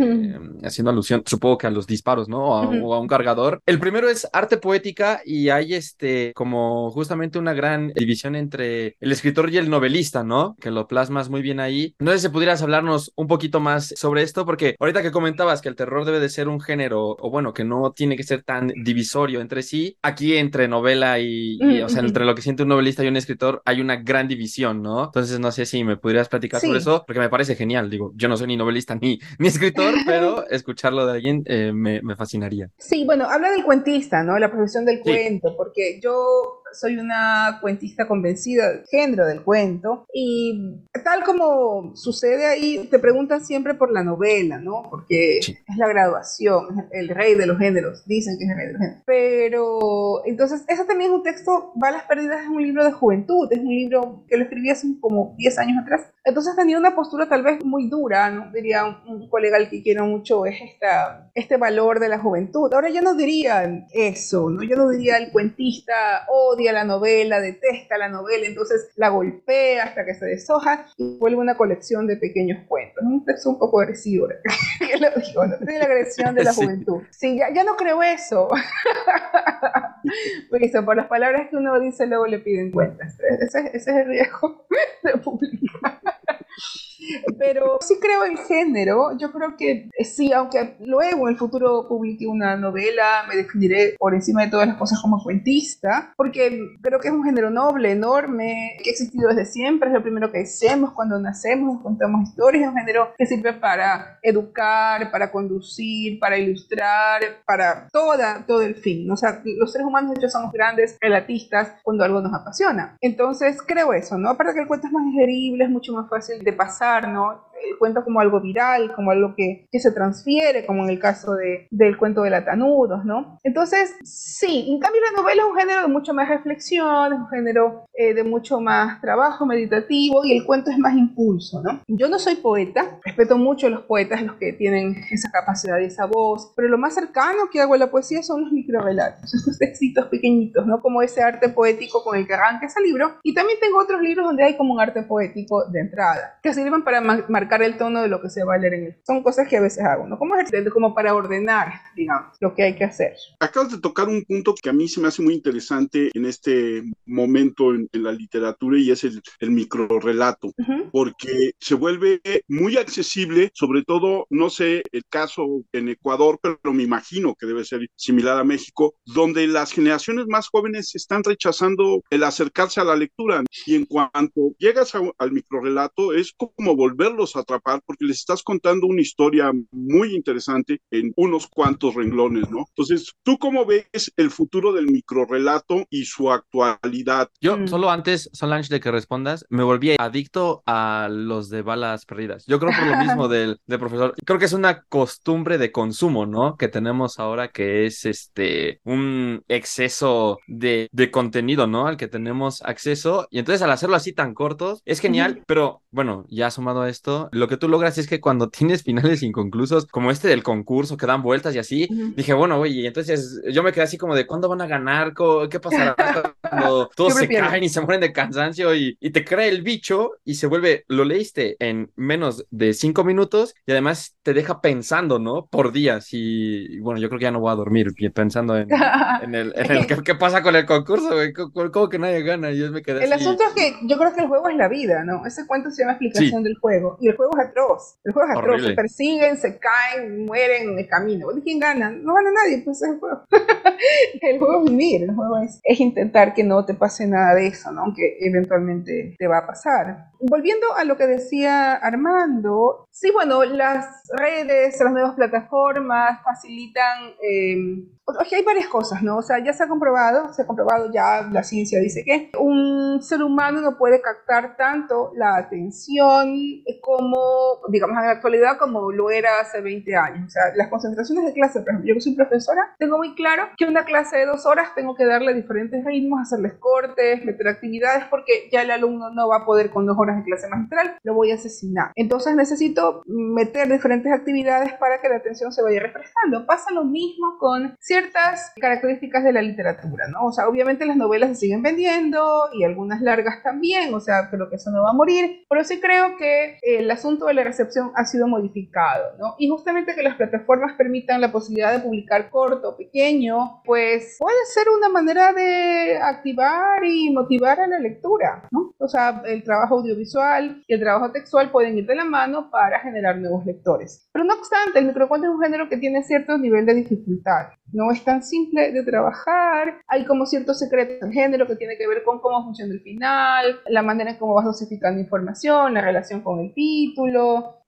haciendo alusión, supongo que a los disparos, ¿no? O a, Ujú. o a un cargador. El primero es arte poética y hay este, como justamente una gran división entre el escritor y el novelista, ¿no? Que lo plasmas muy bien ahí. No sé si pudieras hablarnos un poquito más sobre esto, porque ahorita que comentabas que el terror debe de ser un género, o bueno, que no tiene que ser tan divisorio entre sí, aquí entre novela y, y, o sea, Ujú. entre lo que siente un novelista y un escritor hay una gran división, ¿no? Entonces no sé si me pudieras platicar sobre Sí. eso, porque me parece genial. Digo, yo no soy ni novelista ni, ni escritor, pero escucharlo de alguien eh, me, me fascinaría. Sí, bueno, habla del cuentista, ¿no? La profesión del Sí. cuento, porque yo soy una cuentista convencida del género del cuento y tal como sucede ahí, te preguntan siempre por la novela, ¿no? Porque Sí. es la graduación, es el rey de los géneros, dicen que es el rey de los géneros. Pero entonces, ese también es un texto, Balas Perdidas es un libro de juventud, es un libro que lo escribí hace como 10 años atrás. Entonces tenía una postura tal vez muy dura, ¿no? Diría un, un colega al que quiero mucho, es esta, este valor de la juventud. Ahora yo no diría eso, ¿no? Yo no diría el cuentista odia odia la novela, detesta la novela, entonces la golpea hasta que se deshoja y vuelve una colección de pequeños cuentos. Un texto un poco agresivo, que lo digo, ¿no? la agresión de la juventud. Sí, ya, ya no creo eso. Porque por las palabras que uno dice luego le piden cuentas. Ese, ese es el riesgo de publicar. Pero sí creo el género. Yo creo que eh, sí, aunque luego en el futuro publique una novela, me definiré por encima de todas las cosas como cuentista, porque creo que es un género noble, enorme, que ha existido desde siempre. Es lo primero que hacemos cuando nacemos, contamos historias. Es un género que sirve para educar, para conducir, para ilustrar, para toda, todo el fin. O sea, los seres humanos, de hecho, somos grandes relatistas cuando algo nos apasiona. Entonces, creo eso, ¿no? Aparte que el cuento es más digerible, es mucho más fácil de pasar, ¿no? El cuento como algo viral, como algo que, que se transfiere, como en el caso de, del cuento de Latanudos, ¿no? Entonces, sí, en cambio la novela es un género de mucho más reflexión, es un género eh, de mucho más trabajo meditativo y el cuento es más impulso, ¿no? Yo no soy poeta, respeto mucho a los poetas, los que tienen esa capacidad y esa voz, pero lo más cercano que hago a la poesía son los microrelatos, estos textitos pequeñitos, ¿no? Como ese arte poético con el que arranca ese libro. Y también tengo otros libros donde hay como un arte poético de entrada, que sirven para marcar el tono de lo que se va a leer en el... Son cosas que a veces hago, ¿no? Como, como para ordenar, digamos, lo que hay que hacer. Acabas de tocar un punto que a mí se me hace muy interesante en este momento en, la literatura y es el, el microrelato, porque se vuelve muy accesible, sobre todo, no sé el caso en Ecuador, pero me imagino que debe ser similar a México, donde las generaciones más jóvenes están rechazando el acercarse a la lectura y en cuanto llegas al microrelato es como volverlos a atrapar porque les estás contando una historia muy interesante en unos cuantos renglones, ¿no? Entonces, ¿tú cómo ves el futuro del microrelato y su actualidad? Yo, mm. solo antes, Solange, de que respondas, me volví adicto a los de balas perdidas. Yo creo por lo mismo del, del profesor. Creo que es una costumbre de consumo, ¿no? Que tenemos ahora que es este un exceso de, de contenido, ¿no? Al que tenemos acceso. Y entonces al hacerlo así tan cortos, es genial, pero bueno, ya sumado a esto, lo que tú logras es que cuando tienes finales inconclusos, como este del concurso, que dan vueltas y así, dije, bueno, y entonces yo me quedé así como de, ¿cuándo van a ganar? ¿Qué pasará cuando todos se caen y se mueren de cansancio y, y te crea el bicho y se vuelve, lo leíste en menos de cinco minutos y además te deja pensando, ¿no? Por días y, bueno, yo creo que ya no voy a dormir pensando en, el, ¿qué, pasa con el concurso, güey? ¿Cómo, que nadie gana? Y yo me quedé El asunto es que yo creo que el juego es la vida, ¿no? Ese cuento se llama explicación del juego y el juego es atroz. El juego es atroz. Se persiguen, se caen, mueren en el camino. ¿Quién gana? No gana nadie, pues es el juego. el juego es vivir, el juego es, es, intentar que no te pase nada de eso, ¿no? Aunque eventualmente te va a pasar. Volviendo a lo que decía Armando, sí, bueno, las redes, las nuevas plataformas facilitan eh, Aquí hay varias cosas, ¿no? O sea, ya se ha comprobado, se ha comprobado ya, la ciencia dice que un ser humano no puede captar tanto la atención como, digamos, en la actualidad como lo era hace 20 años. O sea, las concentraciones de clase, por ejemplo, yo que soy profesora, tengo muy claro que una clase de dos horas tengo que darle diferentes ritmos, hacerles cortes, meter actividades, porque ya el alumno no va a poder con dos horas de clase magistral, lo voy a asesinar. Entonces necesito meter diferentes actividades para que la atención se vaya refrescando. Pasa lo mismo con ciertas características de la literatura, ¿no? O sea, obviamente las novelas se siguen vendiendo y algunas largas también, o sea, creo que eso no va a morir, pero sí creo que el asunto de la recepción ha sido modificado, ¿no? Y justamente que las plataformas permitan la posibilidad de publicar corto, pequeño, pues puede ser una manera de activar y motivar a la lectura, ¿no? O sea, el trabajo audiovisual y el trabajo textual pueden ir de la mano para generar nuevos lectores. Pero no obstante, el microcuento es un género que tiene cierto nivel de dificultad. No es tan simple de trabajar. Hay como ciertos secretos del género que tiene que ver con cómo funciona el final, la manera en cómo vas dosificando información, la relación con el título,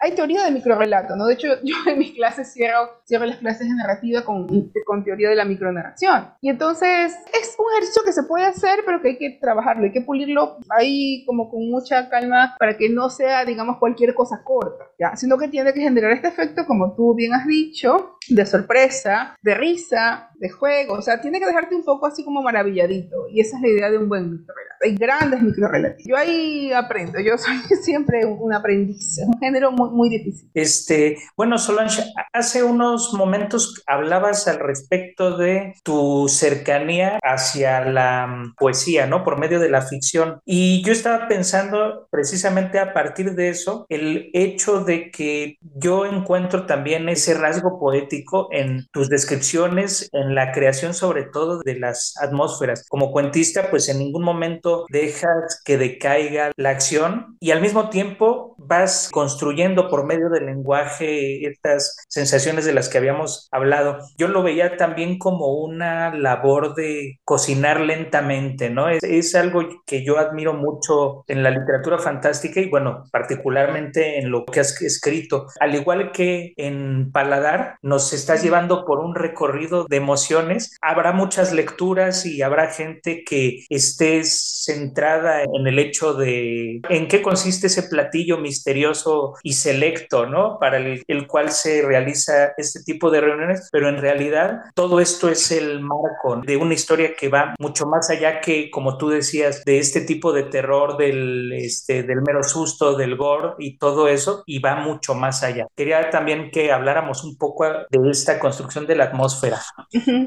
hay, teoría de microrelato, ¿no? De hecho, yo en mis clases cierro, cierro las clases de narrativa con, con teoría de la micronarración. Y entonces es un ejercicio que se puede hacer, pero que hay que trabajarlo, hay que pulirlo ahí como con mucha calma para que no sea, digamos, cualquier cosa corta, ¿ya? Sino que tiene que generar este efecto, como tú bien has dicho, de sorpresa, de risa, de juego, o sea, tiene que dejarte un poco así como maravilladito. Y esa es la idea de un buen microrelato. Hay grandes microrelatos. Yo ahí aprendo, yo soy siempre un aprendiz es un género muy, muy difícil. Este, bueno, Solange, hace unos momentos hablabas al respecto de tu cercanía hacia la mm, poesía, ¿no? Por medio de la ficción. Y yo estaba pensando precisamente a partir de eso, el hecho de que yo encuentro también ese rasgo poético en tus descripciones, en la creación sobre todo de las atmósferas. Como cuentista, pues en ningún momento dejas que decaiga la acción y al mismo tiempo vas construyendo por medio del lenguaje estas sensaciones de las que habíamos hablado. Yo lo veía también como una labor de cocinar lentamente, ¿no? Es, es algo que yo admiro mucho en la literatura fantástica y bueno, particularmente en lo que has escrito. Al igual que en Paladar, nos estás llevando por un recorrido de emociones. Habrá muchas lecturas y habrá gente que esté centrada en el hecho de en qué consiste ese platillo misterioso y selecto, ¿no? Para el, el cual se realiza este tipo de reuniones, pero en realidad todo esto es el marco de una historia que va mucho más allá que, como tú decías, de este tipo de terror, del, este, del mero susto, del gore y todo eso, y va mucho más allá. Quería también que habláramos un poco de esta construcción de la atmósfera.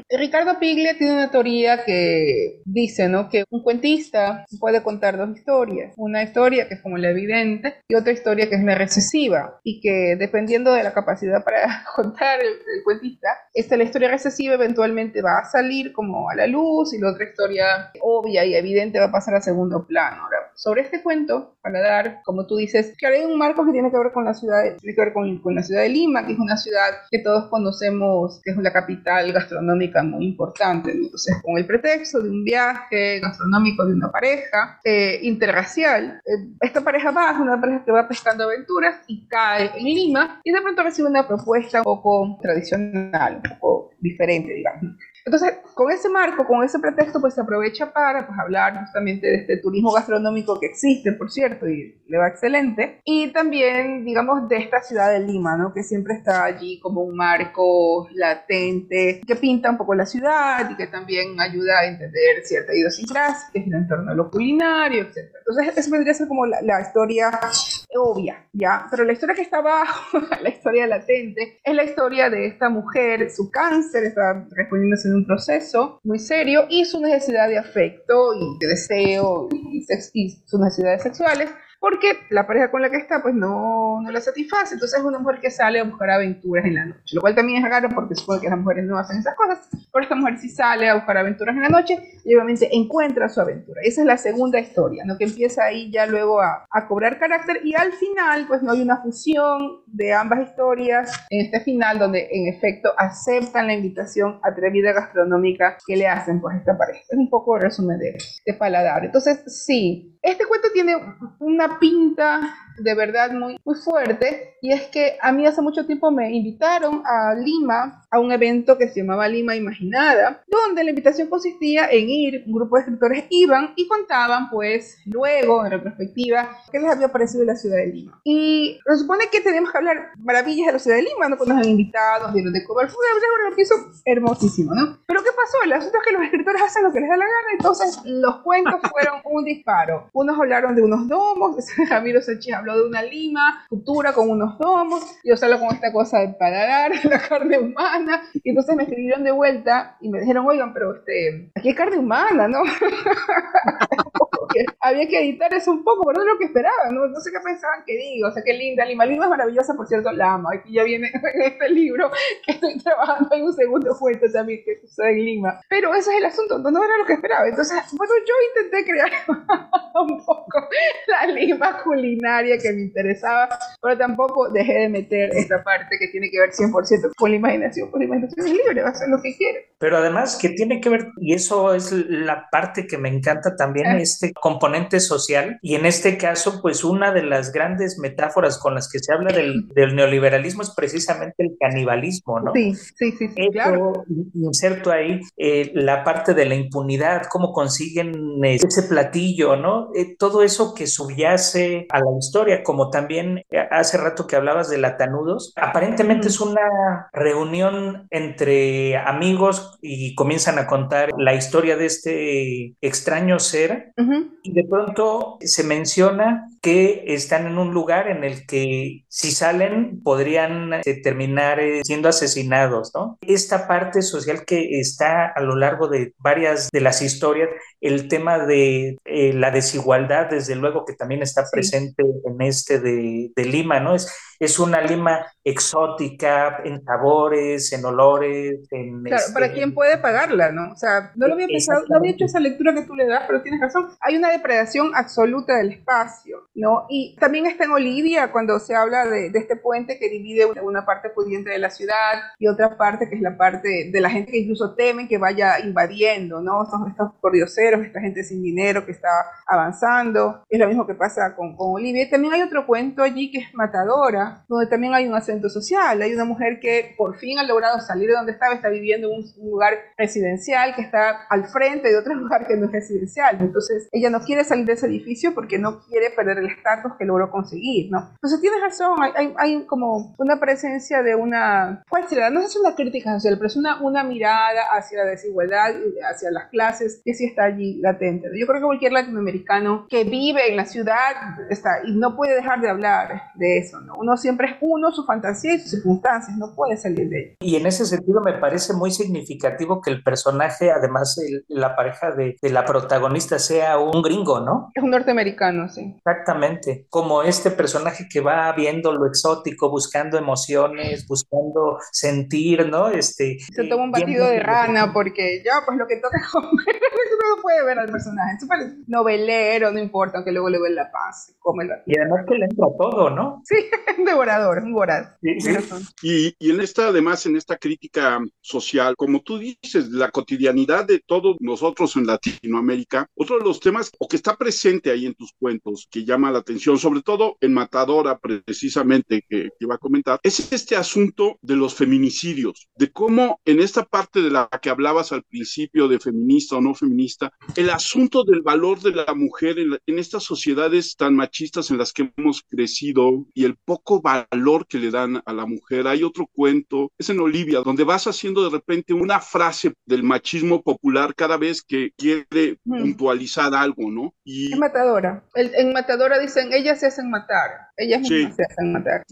Ricardo Piglia tiene una teoría que dice, ¿no? Que un cuentista puede contar dos historias. Una historia que es como la evidente y otra historia que es la recesiva. Y que dependiendo de la capacidad para contar el, el cuentista, esta, la historia recesiva eventualmente va a salir como a la luz y la otra historia obvia y evidente va a pasar a segundo plano. Ahora, sobre este cuento, para dar, como tú dices, que hay un marco que tiene que ver con la ciudad, tiene que ver con, con la ciudad de Lima, que es una ciudad que todos conocemos, que es una capital gastronómica muy importante. Entonces, con el pretexto de un viaje gastronómico de una pareja eh, interracial, eh, esta pareja va, es una pareja que va pescando aventuras y cae en Lima y de pronto recibe una propuesta un poco tradicional, un poco diferente, digamos. Entonces, con ese marco, con ese pretexto, pues se aprovecha para pues, hablar justamente de este turismo gastronómico que existe, por cierto, y le va excelente. Y también, digamos, de esta ciudad de Lima, ¿no? Que siempre está allí como un marco latente que pinta un poco la ciudad y que también ayuda a entender cierta idiosincrasia que es en torno a lo culinario, etc. Entonces, eso vendría a ser como la, la historia obvia, ¿ya? Pero la historia que está abajo, la historia latente, es la historia de esta mujer, su cáncer, está respondiéndose un proceso muy serio y su necesidad de afecto y de deseo y, y sus necesidades sexuales porque la pareja con la que está pues no, no la satisface, entonces es una mujer que sale a buscar aventuras en la noche, lo cual también es raro porque supone que las mujeres no hacen esas cosas, pero esta mujer sí sale a buscar aventuras en la noche y obviamente encuentra su aventura. Esa es la segunda historia, ¿no? que empieza ahí ya luego a, a cobrar carácter y al final pues no hay una fusión de ambas historias en este final donde en efecto aceptan la invitación atrevida gastronómica que le hacen pues a esta pareja. Es un poco resumen de, de paladar. Entonces sí, este cuento tiene una pinta de verdad muy, muy fuerte y es que a mí hace mucho tiempo me invitaron a Lima a un evento que se llamaba Lima Imaginada, donde la invitación consistía en ir, un grupo de escritores iban y contaban pues luego en retrospectiva qué les había parecido la ciudad de Lima. Y se supone que tenemos que hablar maravillas de la ciudad de Lima, ¿no? Cuando nos han invitado, dieron de comer, fue un pienso hermosísimo, ¿no? Pero ¿qué pasó? El asunto es que los escritores hacen lo que les da la gana, entonces los cuentos fueron un disparo. Unos hablaron de unos domos, Ramiro Sánchez habló de una lima futura con unos domos, yo salgo con esta cosa de paladar, la carne humana, y entonces me escribieron de vuelta y me dijeron, oigan, pero este, aquí hay carne humana, ¿no? Había que editar eso un poco, pero no lo que esperaban, ¿no? No sé qué pensaban que digo, o sea, qué linda, Lima, Lima es maravillosa, por cierto, la amo, aquí ya viene en este libro que estoy trabajando, hay un segundo cuento también que sucede en Lima, pero ese es el asunto, no era lo que esperaba, entonces, bueno, yo intenté crear un poco la Lima culinaria que me interesaba, pero tampoco dejé de meter esta parte que tiene que ver 100% con la imaginación, pues la imaginación es libre, va a hacer lo que quiere. Pero además que tiene que ver, y eso es la parte que me encanta también, Ah. este componente social, y en este caso, pues una de las grandes metáforas con las que se habla del, del neoliberalismo es precisamente el canibalismo, ¿no? Sí, sí, sí, sí, Esto, claro. inserto ahí eh, la parte de la impunidad, cómo consiguen eh, ese platillo, ¿no? Eh, todo eso que subyace a la historia, como también hace rato que hablabas de Latanudos, aparentemente es una reunión entre amigos y comienzan a contar la historia de este extraño ser y de pronto se menciona que están en un lugar en el que si salen podrían eh, terminar eh, siendo asesinados, ¿no? Esta parte social que está a lo largo de varias de las historias, el tema de eh, la desigualdad, desde luego que también está presente en este de, de Lima, ¿no? Es, es una Lima exótica en sabores, en olores, en... Claro, para este, quien puede pagarla, ¿no? O sea, no lo había pensado, no había hecho esa lectura que tú le das, pero tienes razón. Hay una depredación absoluta del espacio, ¿no? Y también está en Olivia cuando se habla de, de este puente que divide una, parte pudiente de la ciudad y otra parte que es la parte de la gente que incluso teme que vaya invadiendo, ¿no? Estos, estos pordioseros, esta gente sin dinero que está avanzando. Es lo mismo que pasa con, con Olivia. Y también hay otro cuento allí que es Matadora, donde también hay un acento social. Hay una mujer que por fin ha logrado salir de donde estaba, está viviendo en un, un lugar residencial que está al frente de otro lugar que no es residencial. Entonces, ella no quiere salir de ese edificio porque no quiere perder el estatus que logró conseguir, ¿no? Entonces, tienes razón, hay, hay, hay como una presencia de una, ¿cuál será? No es una crítica social, pero es una, una mirada hacia la desigualdad, hacia las clases, que sí está allí latente. Yo creo que cualquier latinoamericano que vive en la ciudad está y no puede dejar de hablar de eso, ¿no? Uno siempre es uno, su fantasía y sus circunstancias, no puede salir de ello. Y en ese sentido me parece muy significativo que el personaje, además el- la pareja de, de la protagonista, sea un gringo, ¿no? Es un norteamericano, sí. Exactamente, como este personaje que va viendo lo exótico, buscando emociones, buscando sentir, ¿no? Este, Se toma un viendo- batido de rana porque ya, pues lo que toca comer, uno puede ver al personaje. Es súper novelero, no importa, aunque luego le ve la paz, come la Y además que le entra todo, ¿no? Sí, es un devorador, es un voraz. Sí, sí. Y, y en esta, además, en esta crítica social, como tú dices, la cotidianidad de todos nosotros en Latinoamérica, otro de los temas, o que está presente ahí en tus cuentos, que llama la atención, sobre todo en Matadora, precisamente, que, que iba a comentar, es este asunto de los feminicidios, de cómo en esta parte de la que hablabas al principio de feminista o no feminista, el asunto del valor de la mujer en, la- en estas sociedades tan machistas en las que hemos crecido y el poco valor que le dan a la mujer. Hay otro cuento, es en Olivia, donde vas haciendo de repente una frase del machismo popular cada vez que quiere Mm. puntualizar algo, ¿no? Y Es matadora. El- en matadora dicen, ellas se hacen matar. Ellas Sí. mismas se hacen matar.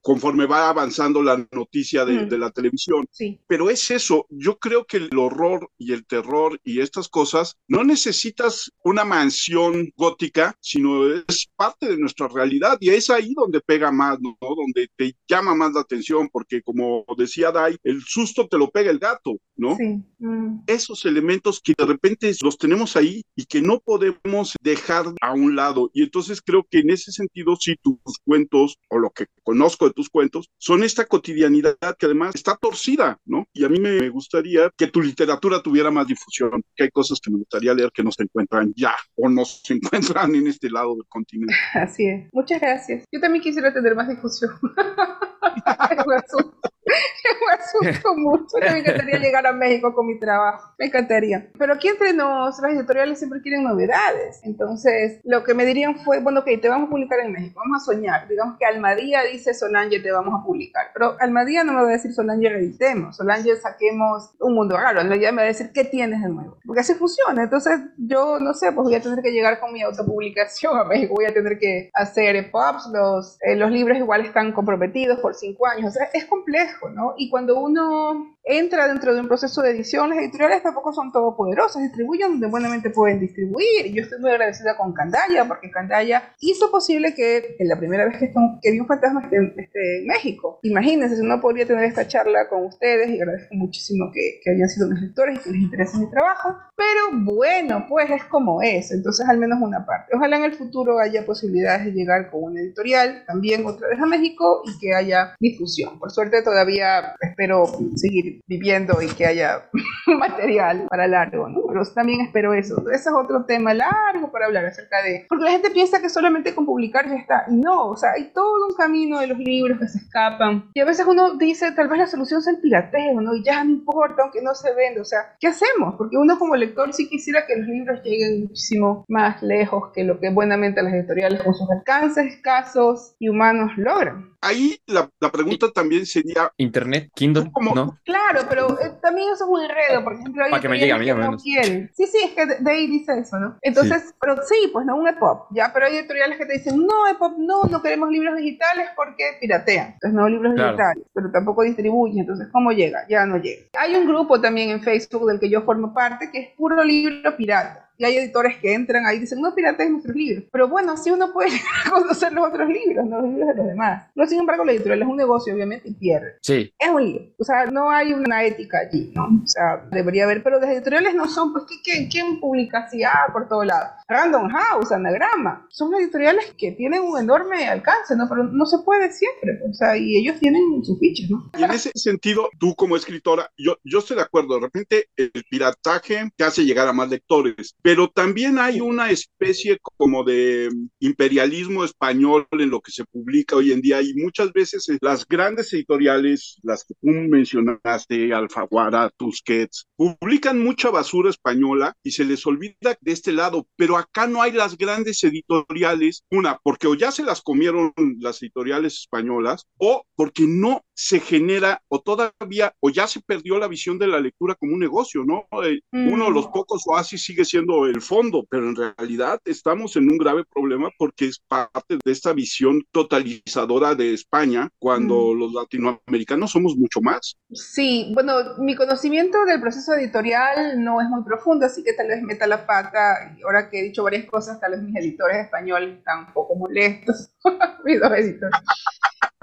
Conforme va avanzando la noticia de, de la televisión, Sí. pero es eso, yo creo que el horror y el terror y estas cosas, no necesitas una mansión gótica, sino es parte de nuestra realidad y es ahí donde pega más, ¿no? Donde te llama más la atención, porque como decía Dai, el susto te lo pega el gato, ¿no? Sí. Mm. esos elementos que de repente los tenemos ahí y que no podemos dejar a un lado. Y entonces creo que en ese sentido, sí, tus cuentos, o lo que conozco de tus cuentos, son esta cotidianidad que además está torcida, ¿no? Y a mí me gustaría que tu literatura tuviera más difusión, que hay cosas que me gustaría leer que no se encuentran ya o no se encuentran en este lado del continente. Así es. Muchas gracias. Yo también quisiera tener más difusión. me asusto. Mucho. Me encantaría llegar a México con mi trabajo. Me encantaría. Pero aquí entre nos, las editoriales siempre quieren novedades. Entonces, lo que me dirían fue, bueno, ok, te vamos a publicar en México. Vamos a soñar. Digamos que Almadía dice Solange, te vamos a publicar. Pero Almadía no me va a decir Solange, reeditemos. Solange, saquemos un mundo raro. Almadía me va a decir, ¿qué tienes de nuevo? Porque así funciona. Entonces, yo no sé, pues voy a tener que llegar con mi autopublicación a México. Voy a tener que hacer pops. Los, eh, los libros igual están comprometidos por cinco años. O sea, es complejo, ¿no? Y cuando uno entra dentro de un proceso de edición, las editoriales tampoco son todopoderosas, distribuyen donde buenamente pueden distribuir. Yo estoy muy agradecida con Candaya, porque Candaya hizo posible que en la primera vez que, estu- que vi un fantasma esté, esté en México. Imagínense, si no podría tener esta charla con ustedes y agradezco muchísimo que, que hayan sido mis lectores y que les interese mi trabajo. Pero bueno, pues es como es, entonces al menos una parte. Ojalá en el futuro haya posibilidades de llegar con una editorial también otra vez a México y que haya difusión. Por suerte todavía espero seguir viviendo y que haya material para largo, ¿no? Pero también espero eso. Ese es otro tema largo para hablar acerca de... Porque la gente piensa que solamente con publicar ya está. no, o sea, hay todo un camino de los libros que se escapan. Y a veces uno dice, tal vez la solución sea el pirateo, ¿no? Y ya no importa, aunque no se vende. O sea, ¿qué hacemos? Porque uno como lector sí quisiera que los libros lleguen muchísimo más lejos que lo que buenamente las editoriales con sus alcances escasos y humanos logran ahí la, pregunta también sería... Internet, Kindle, ¿no? Claro, pero eh, también eso es un enredo, por ejemplo... Para que me llegue a mí, quieren. Sí, sí, es que de, ahí dice eso, ¿no? Entonces, pero sí, pues no, un EPUB, ya, pero hay editoriales que te dicen, no, EPUB, no, no queremos libros digitales porque piratean. Entonces, no libros digitales, pero tampoco distribuyen, entonces, ¿cómo llega? Ya no llega. Hay un grupo también en Facebook del que yo formo parte que es puro libro pirata y hay editores que entran ahí y dicen, no pirates nuestros libros. Pero bueno, así uno puede conocer los otros libros, no los libros de los demás. Pero sin embargo, la editorial es un negocio, obviamente, y pierde. Sí. Es un libro. O sea, no hay una ética allí, ¿no? O sea, debería haber, pero las editoriales no son, pues, ¿qué, quién publica así? Ah, por todo lado. Random House, Anagrama. Son editoriales que tienen un enorme alcance, ¿no? Pero no se puede siempre. Pues, o sea, y ellos tienen sus fichas, ¿no? Y en ese sentido, tú como escritora, yo, yo estoy de acuerdo. De repente, el pirataje te hace llegar a más lectores pero también hay una especie como de imperialismo español en lo que se publica hoy en día y muchas veces las grandes editoriales, las que tú mencionaste, Alfaguara, Tusquets, publican mucha basura española y se les olvida de este lado, pero acá no hay las grandes editoriales, una, porque o ya se las comieron las editoriales españolas o porque no se genera o todavía o ya se perdió la visión de la lectura como un negocio, ¿no? Eh, uno de los mm. pocos oasis sigue siendo el fondo, pero en realidad estamos en un grave problema porque es parte de esta visión totalizadora de España cuando mm. los latinoamericanos somos mucho más. Sí, bueno, mi conocimiento del proceso editorial no es muy profundo, así que tal vez meta la pata ahora que he dicho varias cosas, tal vez mis editores españoles están un poco molestos, mis dos editores.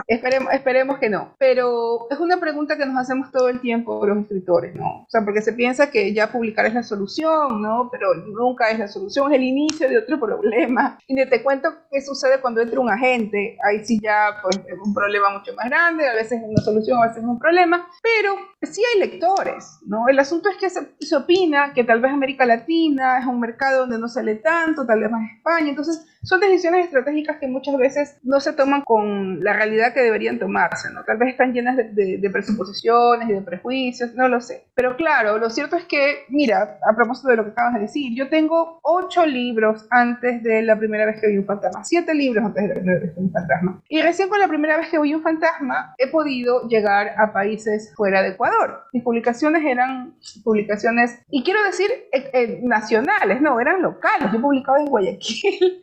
Esperemos, esperemos que no. Pero es una pregunta que nos hacemos todo el tiempo los escritores, ¿no? O sea, porque se piensa que ya publicar es la solución, ¿no? Pero nunca es la solución, es el inicio de otro problema. Y te cuento qué sucede cuando entra un agente. Ahí sí ya pues, es un problema mucho más grande, a veces es una solución, a veces es un problema. Pero sí hay lectores, ¿no? El asunto es que se, se opina que tal vez América Latina es un mercado donde no sale tanto, tal vez más España. Entonces, son decisiones estratégicas que muchas veces no se toman con la realidad que deberían tomarse, ¿no? Tal vez están llenas de, presuposiciones y de prejuicios, no lo sé. Pero claro, lo cierto es que, mira, a propósito de lo que acabas de decir, yo tengo ocho libros antes de la primera vez que vi un fantasma, siete libros antes de la primera vez que vi un fantasma. Y recién con la primera vez que vi un fantasma he podido llegar a países fuera de Ecuador. Mis publicaciones eran publicaciones, y quiero decir, eh, eh, nacionales, no, eran locales. Yo publicaba en Guayaquil.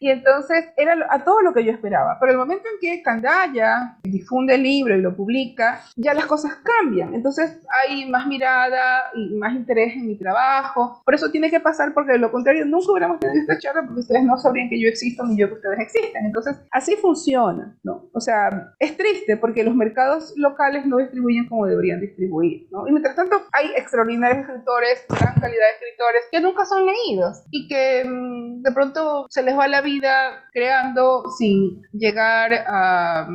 Y entonces era a todo lo que yo esperaba. Pero el momento en que Candaya difunde el libro y lo publica, ya las cosas cambian. Entonces hay más mirada y más interés en mi trabajo. Por eso tiene que pasar, porque de lo contrario nunca hubiéramos tenido esta charla porque ustedes no sabrían que yo existo ni yo que ustedes existen. Entonces así funciona, ¿no? O sea, es triste porque los mercados locales no distribuyen como deberían distribuir, ¿no? Y mientras tanto hay extraordinarios escritores, gran calidad de escritores que nunca son leídos y que mm, de pronto se les va la vida creando sin llegar a,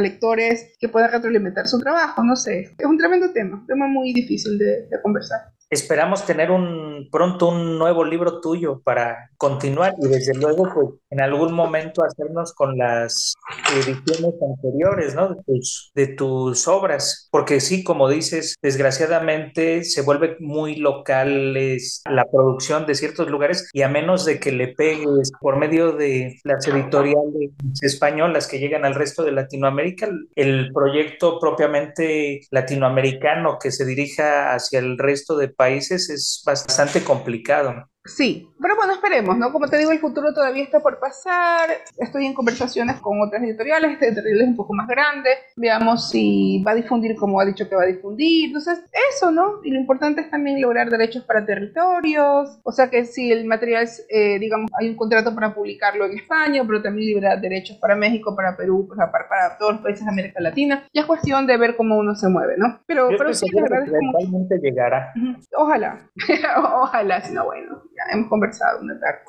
lectores que puedan retroalimentar su trabajo. No sé, es un tremendo tema, un tema muy difícil de conversar. Esperamos tener un pronto un nuevo libro tuyo para continuar y desde luego pues, en algún momento hacernos con las ediciones anteriores. De tus, de tus obras, porque sí, como dices, desgraciadamente se vuelve muy local la producción de ciertos lugares y a menos de que le pegues por medio de las editoriales españolas que llegan al resto de Latinoamérica, el proyecto propiamente latinoamericano que se dirija hacia el resto de países es bastante complicado. Sí, pero bueno, esperemos, ¿no? Como te digo, el futuro todavía está por pasar. Estoy en conversaciones con otras editoriales, este editorial es un poco más grande. Veamos si va a difundir como ha dicho que va a difundir. Entonces, eso, ¿no? Y lo importante es también lograr derechos para territorios. O sea que si el material, eh, digamos, hay un contrato para publicarlo en España, pero también liberar derechos para México, para Perú, para, para, todos los países de América Latina. Ya es cuestión de ver cómo uno se mueve, ¿no? Pero, pero sí, la verdad es como... llegará. Ojalá, ojalá, si no, bueno hemos conversado una tarde.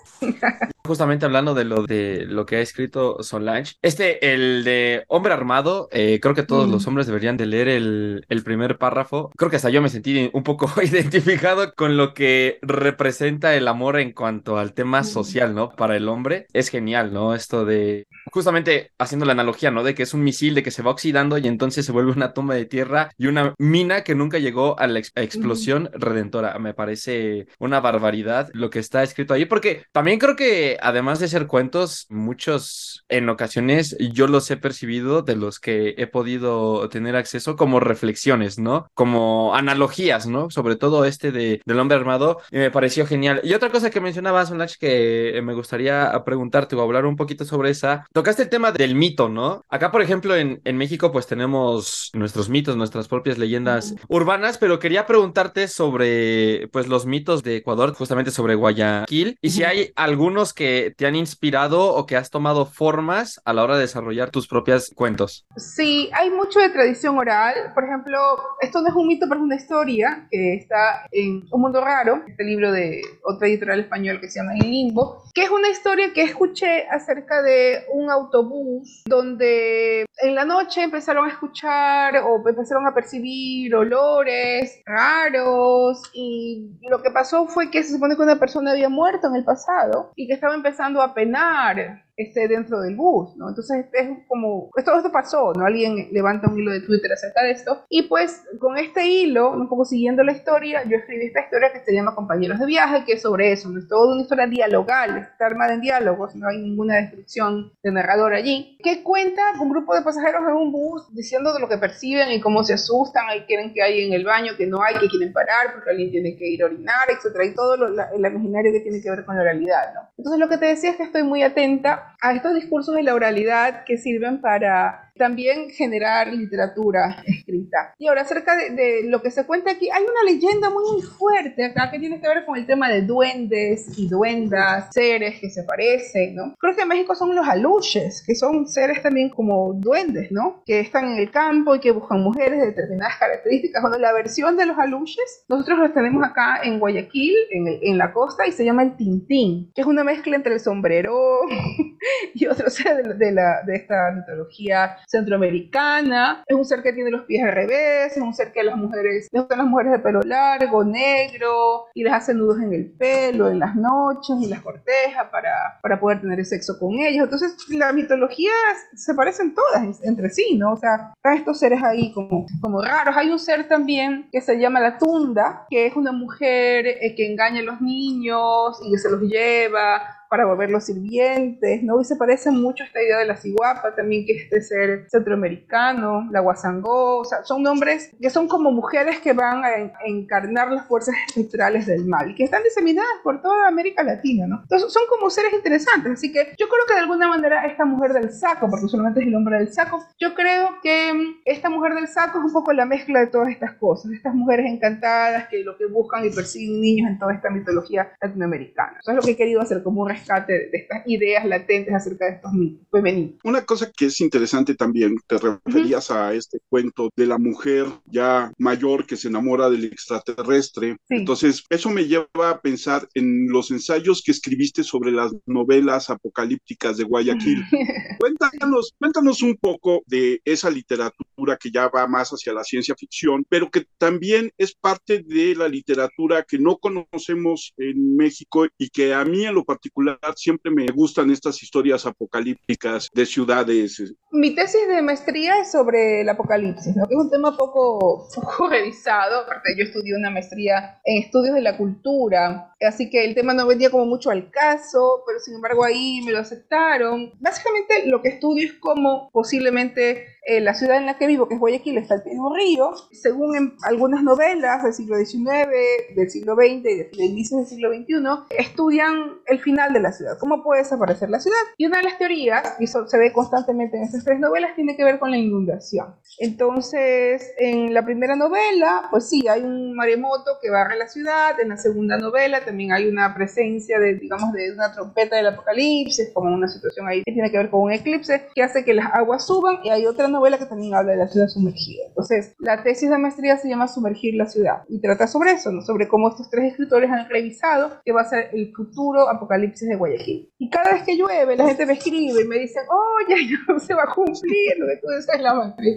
justamente hablando de lo de lo que ha escrito Solange, este, el de Hombre Armado, eh, creo que todos los hombres deberían de leer el, el primer párrafo. Creo que hasta yo me sentí un poco identificado con lo que representa el amor en cuanto al tema social, ¿no? Para el hombre es genial, ¿no? Esto de justamente haciendo la analogía, ¿no? De que es un misil, de que se va oxidando y entonces se vuelve una tumba de tierra y una mina que nunca llegó a la explosión redentora. Me parece una barbaridad lo que está escrito ahí, porque también creo que además de ser cuentos, muchos en ocasiones yo los he percibido de los que he podido tener acceso como reflexiones, ¿no? Como analogías, ¿no? Sobre todo este de, del hombre armado, y me pareció genial. Y otra cosa que mencionaba Sonach que me gustaría preguntarte o hablar un poquito sobre esa, tocaste el tema del mito, ¿no? Acá, por ejemplo, en, en México, pues tenemos nuestros mitos, nuestras propias leyendas urbanas, pero quería preguntarte sobre, pues, los mitos de Ecuador, justamente sobre Guayaquil, y si hay algunos que te han inspirado o que has tomado formas a la hora de desarrollar tus propios cuentos. Sí, hay mucho de tradición oral. Por ejemplo, esto no es un mito, pero es una historia que está en Un Mundo Raro, este libro de otra editorial español que se llama El Limbo, que es una historia que escuché acerca de un autobús donde en la noche empezaron a escuchar o empezaron a percibir olores raros y lo que pasó fue que se supone que una persona había muerto en el pasado y que estaba empezando a penar esté dentro del bus, ¿no? Entonces es como, esto, esto pasó, ¿no? Alguien levanta un hilo de Twitter acerca de esto y pues con este hilo, un poco siguiendo la historia, yo escribí esta historia que se llama Compañeros de Viaje, que es sobre eso, no es toda una historia dialogal, está armada en diálogos, no hay ninguna descripción de narrador allí, que cuenta un grupo de pasajeros en un bus diciendo de lo que perciben y cómo se asustan, y quieren que hay en el baño, que no hay, que quieren parar porque alguien tiene que ir a orinar, etcétera, y todo lo, el imaginario que tiene que ver con la realidad, ¿no? Entonces lo que te decía es que estoy muy atenta a estos discursos de la oralidad que sirven para también generar literatura escrita. Y ahora acerca de, lo que se cuenta aquí, hay una leyenda muy, muy fuerte acá que tiene que ver con el tema de duendes y duendas, seres que se parecen, ¿no? Creo que en México son los aluches, que son seres también como duendes, ¿no? Que están en el campo y que buscan mujeres de determinadas características. Bueno, la versión de los aluches, nosotros los tenemos acá en Guayaquil, en, en la costa, y se llama el tintín, que es una mezcla entre el sombrero y otro ser de, de, la, de esta mitología centroamericana. Es un ser que tiene los pies al revés, es un ser que a las mujeres les gustan las mujeres de pelo largo, negro, y les hace nudos en el pelo en las noches y las corteja para, para poder tener sexo con ellos. Entonces, las mitologías se parecen todas entre sí, ¿no? O sea, están estos seres ahí como, como raros. Hay un ser también que se llama la tunda, que es una mujer eh, que engaña a los niños y que se los lleva para volverlos sirvientes, ¿no? Y se parece mucho a esta idea de la ciguapa también, que es este ser centroamericano, la guasangó, o sea, son nombres que son como mujeres que van a, encarnar las fuerzas estructurales del mal y que están diseminadas por toda América Latina, ¿no? Entonces son como seres interesantes, así que yo creo que de alguna manera esta mujer del saco, porque solamente es el hombre del saco, yo creo que mm, esta mujer del saco es un poco la mezcla de todas estas cosas, estas mujeres encantadas que lo que buscan y persiguen niños en toda esta mitología latinoamericana. Eso es lo que he querido hacer como un de, estas ideas latentes acerca de estos mitos femeninos. Una cosa que es interesante también, te referías a este cuento de la mujer ya mayor que se enamora del extraterrestre. Entonces, eso me lleva a pensar en los ensayos que escribiste sobre las novelas apocalípticas de Guayaquil. cuéntanos, cuéntanos un poco de esa literatura que ya va más hacia la ciencia ficción, pero que también es parte de la literatura que no conocemos en México y que a mí en lo particular siempre me gustan estas historias apocalípticas de ciudades. Mi tesis de maestría es sobre el apocalipsis, que es un tema poco, poco revisado. Aparte, yo estudié una maestría en estudios de la cultura, así que el tema no venía como mucho al caso, pero sin embargo ahí me lo aceptaron. Básicamente lo que estudio es cómo posiblemente eh, la ciudad en la que vivo, que es Guayaquil, está al pie de un río. Según en algunas novelas del siglo XIX, del siglo XX y de, de inicios del siglo XXI, estudian el final de la ciudad, cómo puede desaparecer la ciudad. Y una de las teorías, y eso se ve constantemente en estas tres novelas, tiene que ver con la inundación. Entonces, en la primera novela, pues sí, hay un maremoto que barre la ciudad. En la segunda novela también hay una presencia de, digamos, de una trompeta del apocalipsis, como una situación ahí que tiene que ver con un eclipse, que hace que las aguas suban, y hay otra novela que también habla de la ciudad sumergida. Entonces, la tesis de maestría se llama Sumergir la ciudad, y trata sobre eso, ¿no? sobre cómo estos tres escritores han revisado que va a ser el futuro apocalipsis de Guayaquil. Y cada vez que llueve, la gente me escribe y me dice, oye, no se va a cumplir lo que tú dices la maestría.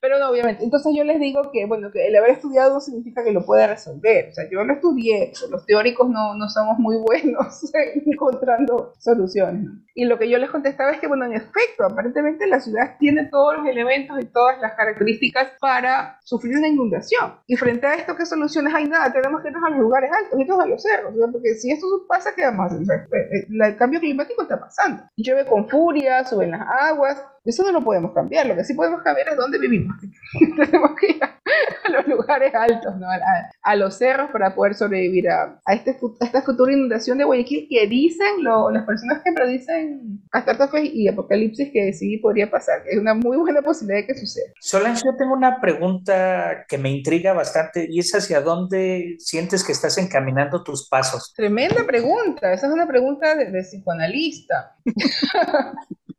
Pero no, obviamente. Entonces yo les digo que, bueno, que el haber estudiado no significa que lo pueda resolver. O sea, yo lo estudié, los teóricos no, no somos muy buenos encontrando soluciones. Y lo que yo les contestaba es que, bueno, en efecto, aparentemente la ciudad tiene todos los elementos y todas las características para sufrir una inundación. Y frente a esto, ¿qué soluciones hay? Nada, tenemos que irnos a los lugares altos, irnos a los cerros. Porque si esto pasa, ¿qué vamos a hacer? El cambio climático está pasando. Llueve con furia, suben las aguas, eso no lo podemos cambiar, lo que sí podemos cambiar es dónde vivimos. Tenemos que ir a, los lugares altos, ¿no? a, los cerros para poder sobrevivir a, este, esta futura inundación de Guayaquil que dicen las personas que predicen catástrofes y apocalipsis que sí podría pasar. Es una muy buena posibilidad de que suceda. Solange, yo tengo una pregunta que me intriga bastante y es hacia dónde sientes que estás encaminando tus pasos. Tremenda pregunta, esa es una pregunta de, de psicoanalista.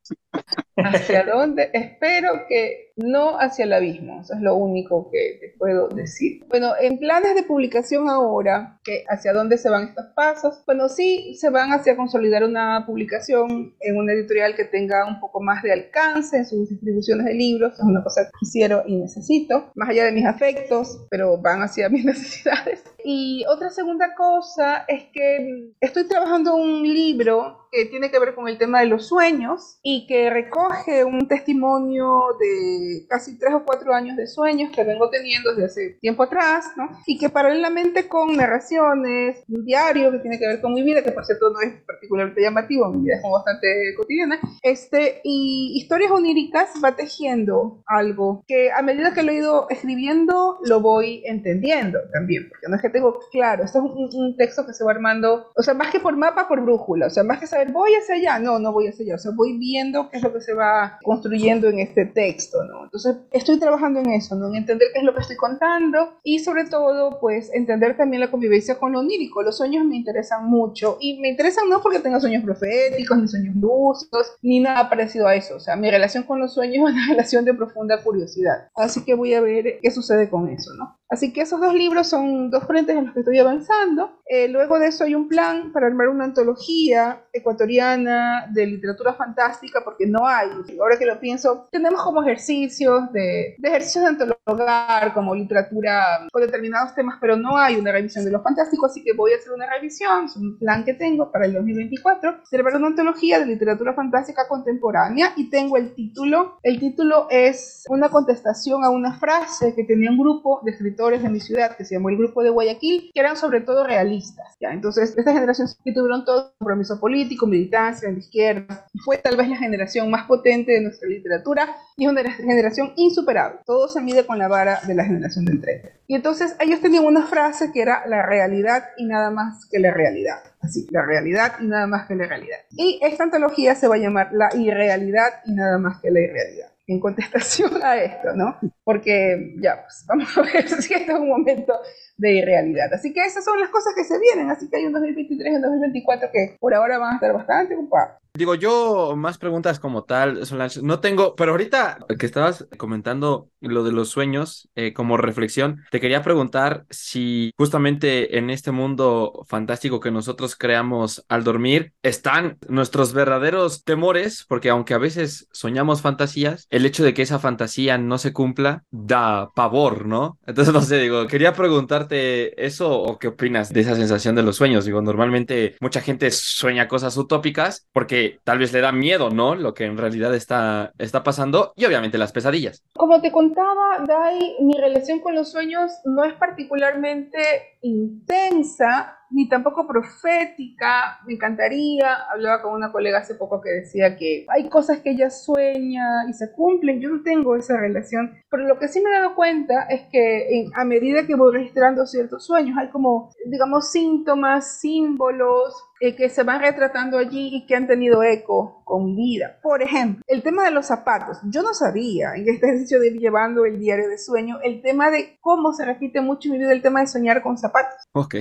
¿Hacia dónde? Espero que no hacia el abismo, eso es lo único que te puedo decir. Bueno, en planes de publicación ahora, que ¿hacia dónde se van estos pasos? Bueno, sí, se van hacia consolidar una publicación en una editorial que tenga un poco más de alcance en sus distribuciones de libros, es una cosa que quisiera y necesito, más allá de mis afectos, pero van hacia mis necesidades. Y otra segunda cosa es que estoy trabajando un libro que tiene que ver con el tema de los sueños y que recoge un testimonio de casi tres o cuatro años de sueños que vengo teniendo desde hace tiempo atrás, ¿no? Y que paralelamente con narraciones, un diario que tiene que ver con mi vida, que por cierto no es particularmente llamativo, mi vida es como bastante cotidiana, este, y historias oníricas va tejiendo algo que a medida que lo he ido escribiendo lo voy entendiendo también, porque no es que tengo claro, esto es un, un texto que se va armando, o sea, más que por mapa, por brújula, o sea, más que saber, voy hacia allá, no, no voy hacia allá, o sea, voy viendo qué es lo que se va construyendo en este texto, ¿no? Entonces, estoy trabajando en eso, ¿no? En entender qué es lo que estoy contando y sobre todo, pues, entender también la convivencia con lo onírico. Los sueños me interesan mucho y me interesan no porque tenga sueños proféticos, ni sueños lúcidos, ni nada parecido a eso, o sea, mi relación con los sueños es una relación de profunda curiosidad. Así que voy a ver qué sucede con eso, ¿no? Así que esos dos libros son dos frentes en los que estoy avanzando. Eh, luego de eso hay un plan para armar una antología ecuatoriana de literatura fantástica, porque no hay. Ahora que lo pienso, tenemos como ejercicios de, de ejercicios de antologar, como literatura con determinados temas, pero no hay una revisión de lo fantástico, así que voy a hacer una revisión, es un plan que tengo para el 2024, celebrar una antología de literatura fantástica contemporánea y tengo el título. El título es una contestación a una frase que tenía un grupo de escritores de mi ciudad, que se llamó el Grupo de Guayaquil, que eran sobre todo realistas. ¿ya? Entonces, esta generación que tuvieron todo compromiso político, militancia, la izquierda, fue tal vez la generación más potente de nuestra literatura y es una generación insuperable. Todo se mide con la vara de la generación del 30. Y entonces ellos tenían una frase que era la realidad y nada más que la realidad. Así, la realidad y nada más que la realidad. Y esta antología se va a llamar La irrealidad y nada más que la irrealidad en contestación a esto, ¿no? Porque ya, pues vamos a ver si este es un momento de irrealidad. Así que esas son las cosas que se vienen, así que hay un 2023 y un 2024 que por ahora van a estar bastante ocupados. Digo, yo más preguntas como tal, Solange, no tengo, pero ahorita que estabas comentando lo de los sueños eh, como reflexión, te quería preguntar si justamente en este mundo fantástico que nosotros creamos al dormir están nuestros verdaderos temores, porque aunque a veces soñamos fantasías, el hecho de que esa fantasía no se cumpla da pavor, ¿no? Entonces, no sé, digo, quería preguntarte eso o qué opinas de esa sensación de los sueños. Digo, normalmente mucha gente sueña cosas utópicas porque tal vez le da miedo, ¿no? Lo que en realidad está, está pasando y obviamente las pesadillas. Como te contaba, Dai, mi relación con los sueños no es particularmente intensa, ni tampoco profética, me encantaría, hablaba con una colega hace poco que decía que hay cosas que ella sueña y se cumplen, yo no tengo esa relación, pero lo que sí me he dado cuenta es que a medida que voy registrando ciertos sueños, hay como, digamos, síntomas, símbolos, eh, que se van retratando allí y que han tenido eco con vida. Por ejemplo, el tema de los zapatos. Yo no sabía en este ejercicio de ir llevando el diario de sueño el tema de cómo se repite mucho en mi vida el tema de soñar con zapatos. Ok.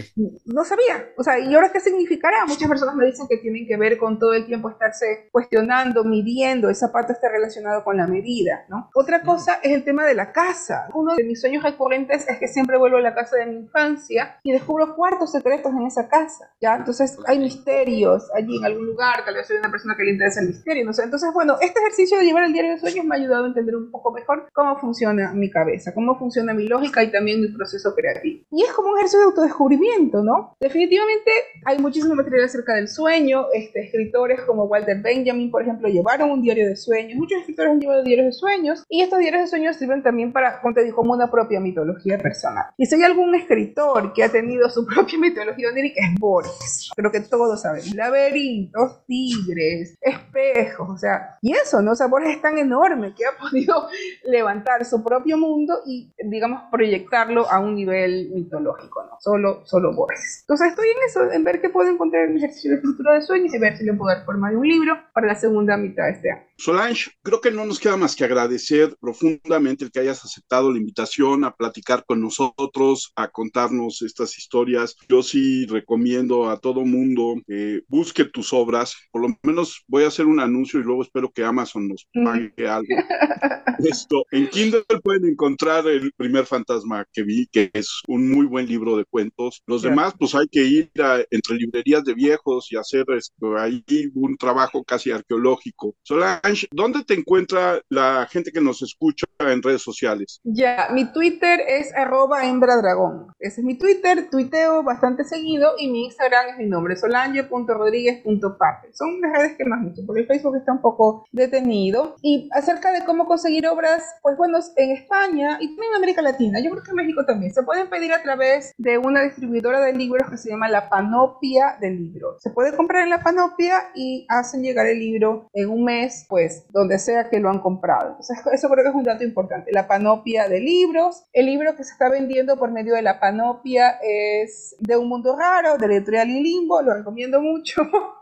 No sabía sabía. O sea, ¿y ahora qué significará? Muchas personas me dicen que tienen que ver con todo el tiempo estarse cuestionando, midiendo, el zapato está relacionado con la medida, ¿no? Otra cosa es el tema de la casa. Uno de mis sueños recurrentes es que siempre vuelvo a la casa de mi infancia y descubro cuartos secretos en esa casa, ¿ya? Entonces hay misterios allí en algún lugar, tal vez soy una persona que le interesa el misterio, no sé. Entonces, bueno, este ejercicio de llevar el diario de sueños me ha ayudado a entender un poco mejor cómo funciona mi cabeza, cómo funciona mi lógica y también mi proceso creativo. Y es como un ejercicio de autodescubrimiento, ¿no? Definitivamente hay muchísimo material acerca del sueño, este, escritores como Walter Benjamin, por ejemplo, llevaron un diario de sueños, muchos escritores han llevado diarios de sueños y estos diarios de sueños sirven también para, como te digo, como una propia mitología personal. Y si hay algún escritor que ha tenido su propia mitología onírica es Borges, creo que todos saben, laberintos, tigres, espejos, o sea, y eso, ¿no? O sea, Borges es tan enorme que ha podido levantar su propio mundo y, digamos, proyectarlo a un nivel mitológico, ¿no? Solo, solo Borges. Entonces estoy en eso, en ver qué puedo encontrar en mi ejercicio de escritura de sueños y ver si le puedo dar forma de un libro para la segunda mitad de este año. Solange, creo que no nos queda más que agradecer profundamente el que hayas aceptado la invitación a platicar con nosotros, a contarnos estas historias. Yo sí recomiendo a todo mundo que busque tus obras. Por lo menos voy a hacer un anuncio y luego espero que Amazon nos pague algo. Esto, en Kindle pueden encontrar el primer fantasma que vi, que es un muy buen libro de cuentos. Los demás, pues hay que ir a, entre librerías de viejos y hacer esto, ahí un trabajo casi arqueológico. Solange, ¿dónde te encuentra la gente que nos escucha en redes sociales? Ya, mi Twitter es arroba hembradragón. Ese es mi Twitter, tuiteo bastante seguido y mi Instagram es mi nombre, solange.rodríguez.parte. Son las redes que más uso, porque el Facebook está un poco detenido. Y acerca de cómo conseguir obras, pues bueno, en España y también en América Latina, yo creo que en México también, se pueden pedir a través de una distribuidora de libros que se llama La Panopia de Libros. Se puede comprar en La Panopia y hacen llegar el libro en un mes, pues, donde sea que lo han comprado. Entonces, eso creo que es un dato importante. La Panopia de Libros. El libro que se está vendiendo por medio de La Panopia es De un Mundo Raro, de Editorial y Limbo, lo recomiendo mucho.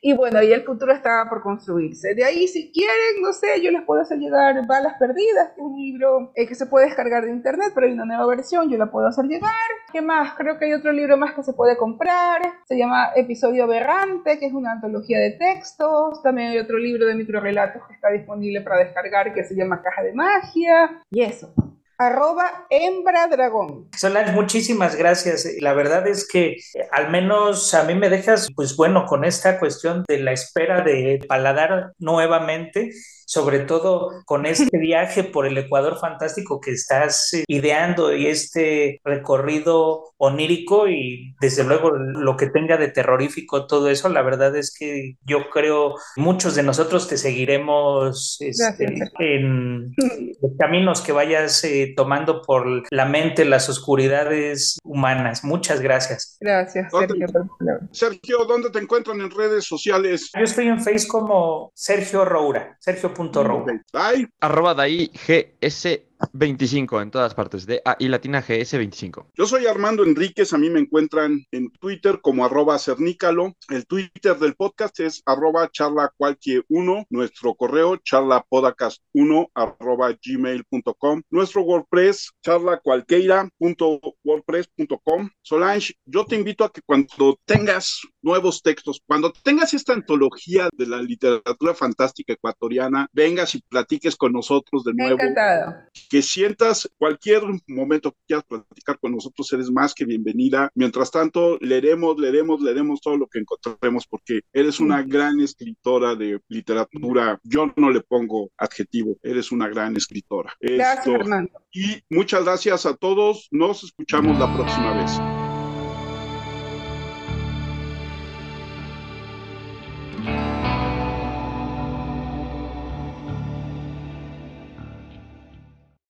y bueno, y el futuro está por construirse. De ahí, si quieren, no sé, yo les puedo hacer llegar Balas Perdidas, que es un libro eh, que se puede descargar de internet, pero hay una nueva versión, yo la puedo hacer llegar. ¿Qué más? Creo que hay otro libro más que se puede comprar. Se llama Episodio Aberrante, que es una antología de textos. También hay otro libro de microrelatos que está disponible para descargar que se llama Caja de Magia. Y eso arroba hembra dragón. Solange, muchísimas gracias. La verdad es que al menos a mí me dejas, pues bueno, con esta cuestión de la espera de paladar nuevamente sobre todo con este viaje por el Ecuador fantástico que estás eh, ideando y este recorrido onírico y desde luego lo que tenga de terrorífico todo eso, la verdad es que yo creo muchos de nosotros te seguiremos este, en los caminos que vayas eh, tomando por la mente, las oscuridades humanas. Muchas gracias. Gracias, Sergio. Sergio, ¿dónde te encuentran en redes sociales? Yo estoy en Facebook como Sergio Roura, Sergio Arroba de ahí GS 25 en todas partes, de A y latina GS25. Yo soy Armando Enríquez, a mí me encuentran en Twitter como arroba cernícalo. El Twitter del podcast es arroba charla cualquier uno, nuestro correo charlapodcast1 arroba gmail.com, nuestro WordPress charlacualqueira.wordpress.com. Solange, yo te invito a que cuando tengas nuevos textos, cuando tengas esta antología de la literatura fantástica ecuatoriana, vengas y platiques con nosotros de nuevo. Encantado que sientas cualquier momento que quieras platicar con nosotros, eres más que bienvenida. Mientras tanto, leeremos, leeremos, leeremos todo lo que encontremos porque eres una gran escritora de literatura. Yo no le pongo adjetivo, eres una gran escritora. Gracias, Esto, Y muchas gracias a todos. Nos escuchamos la próxima vez.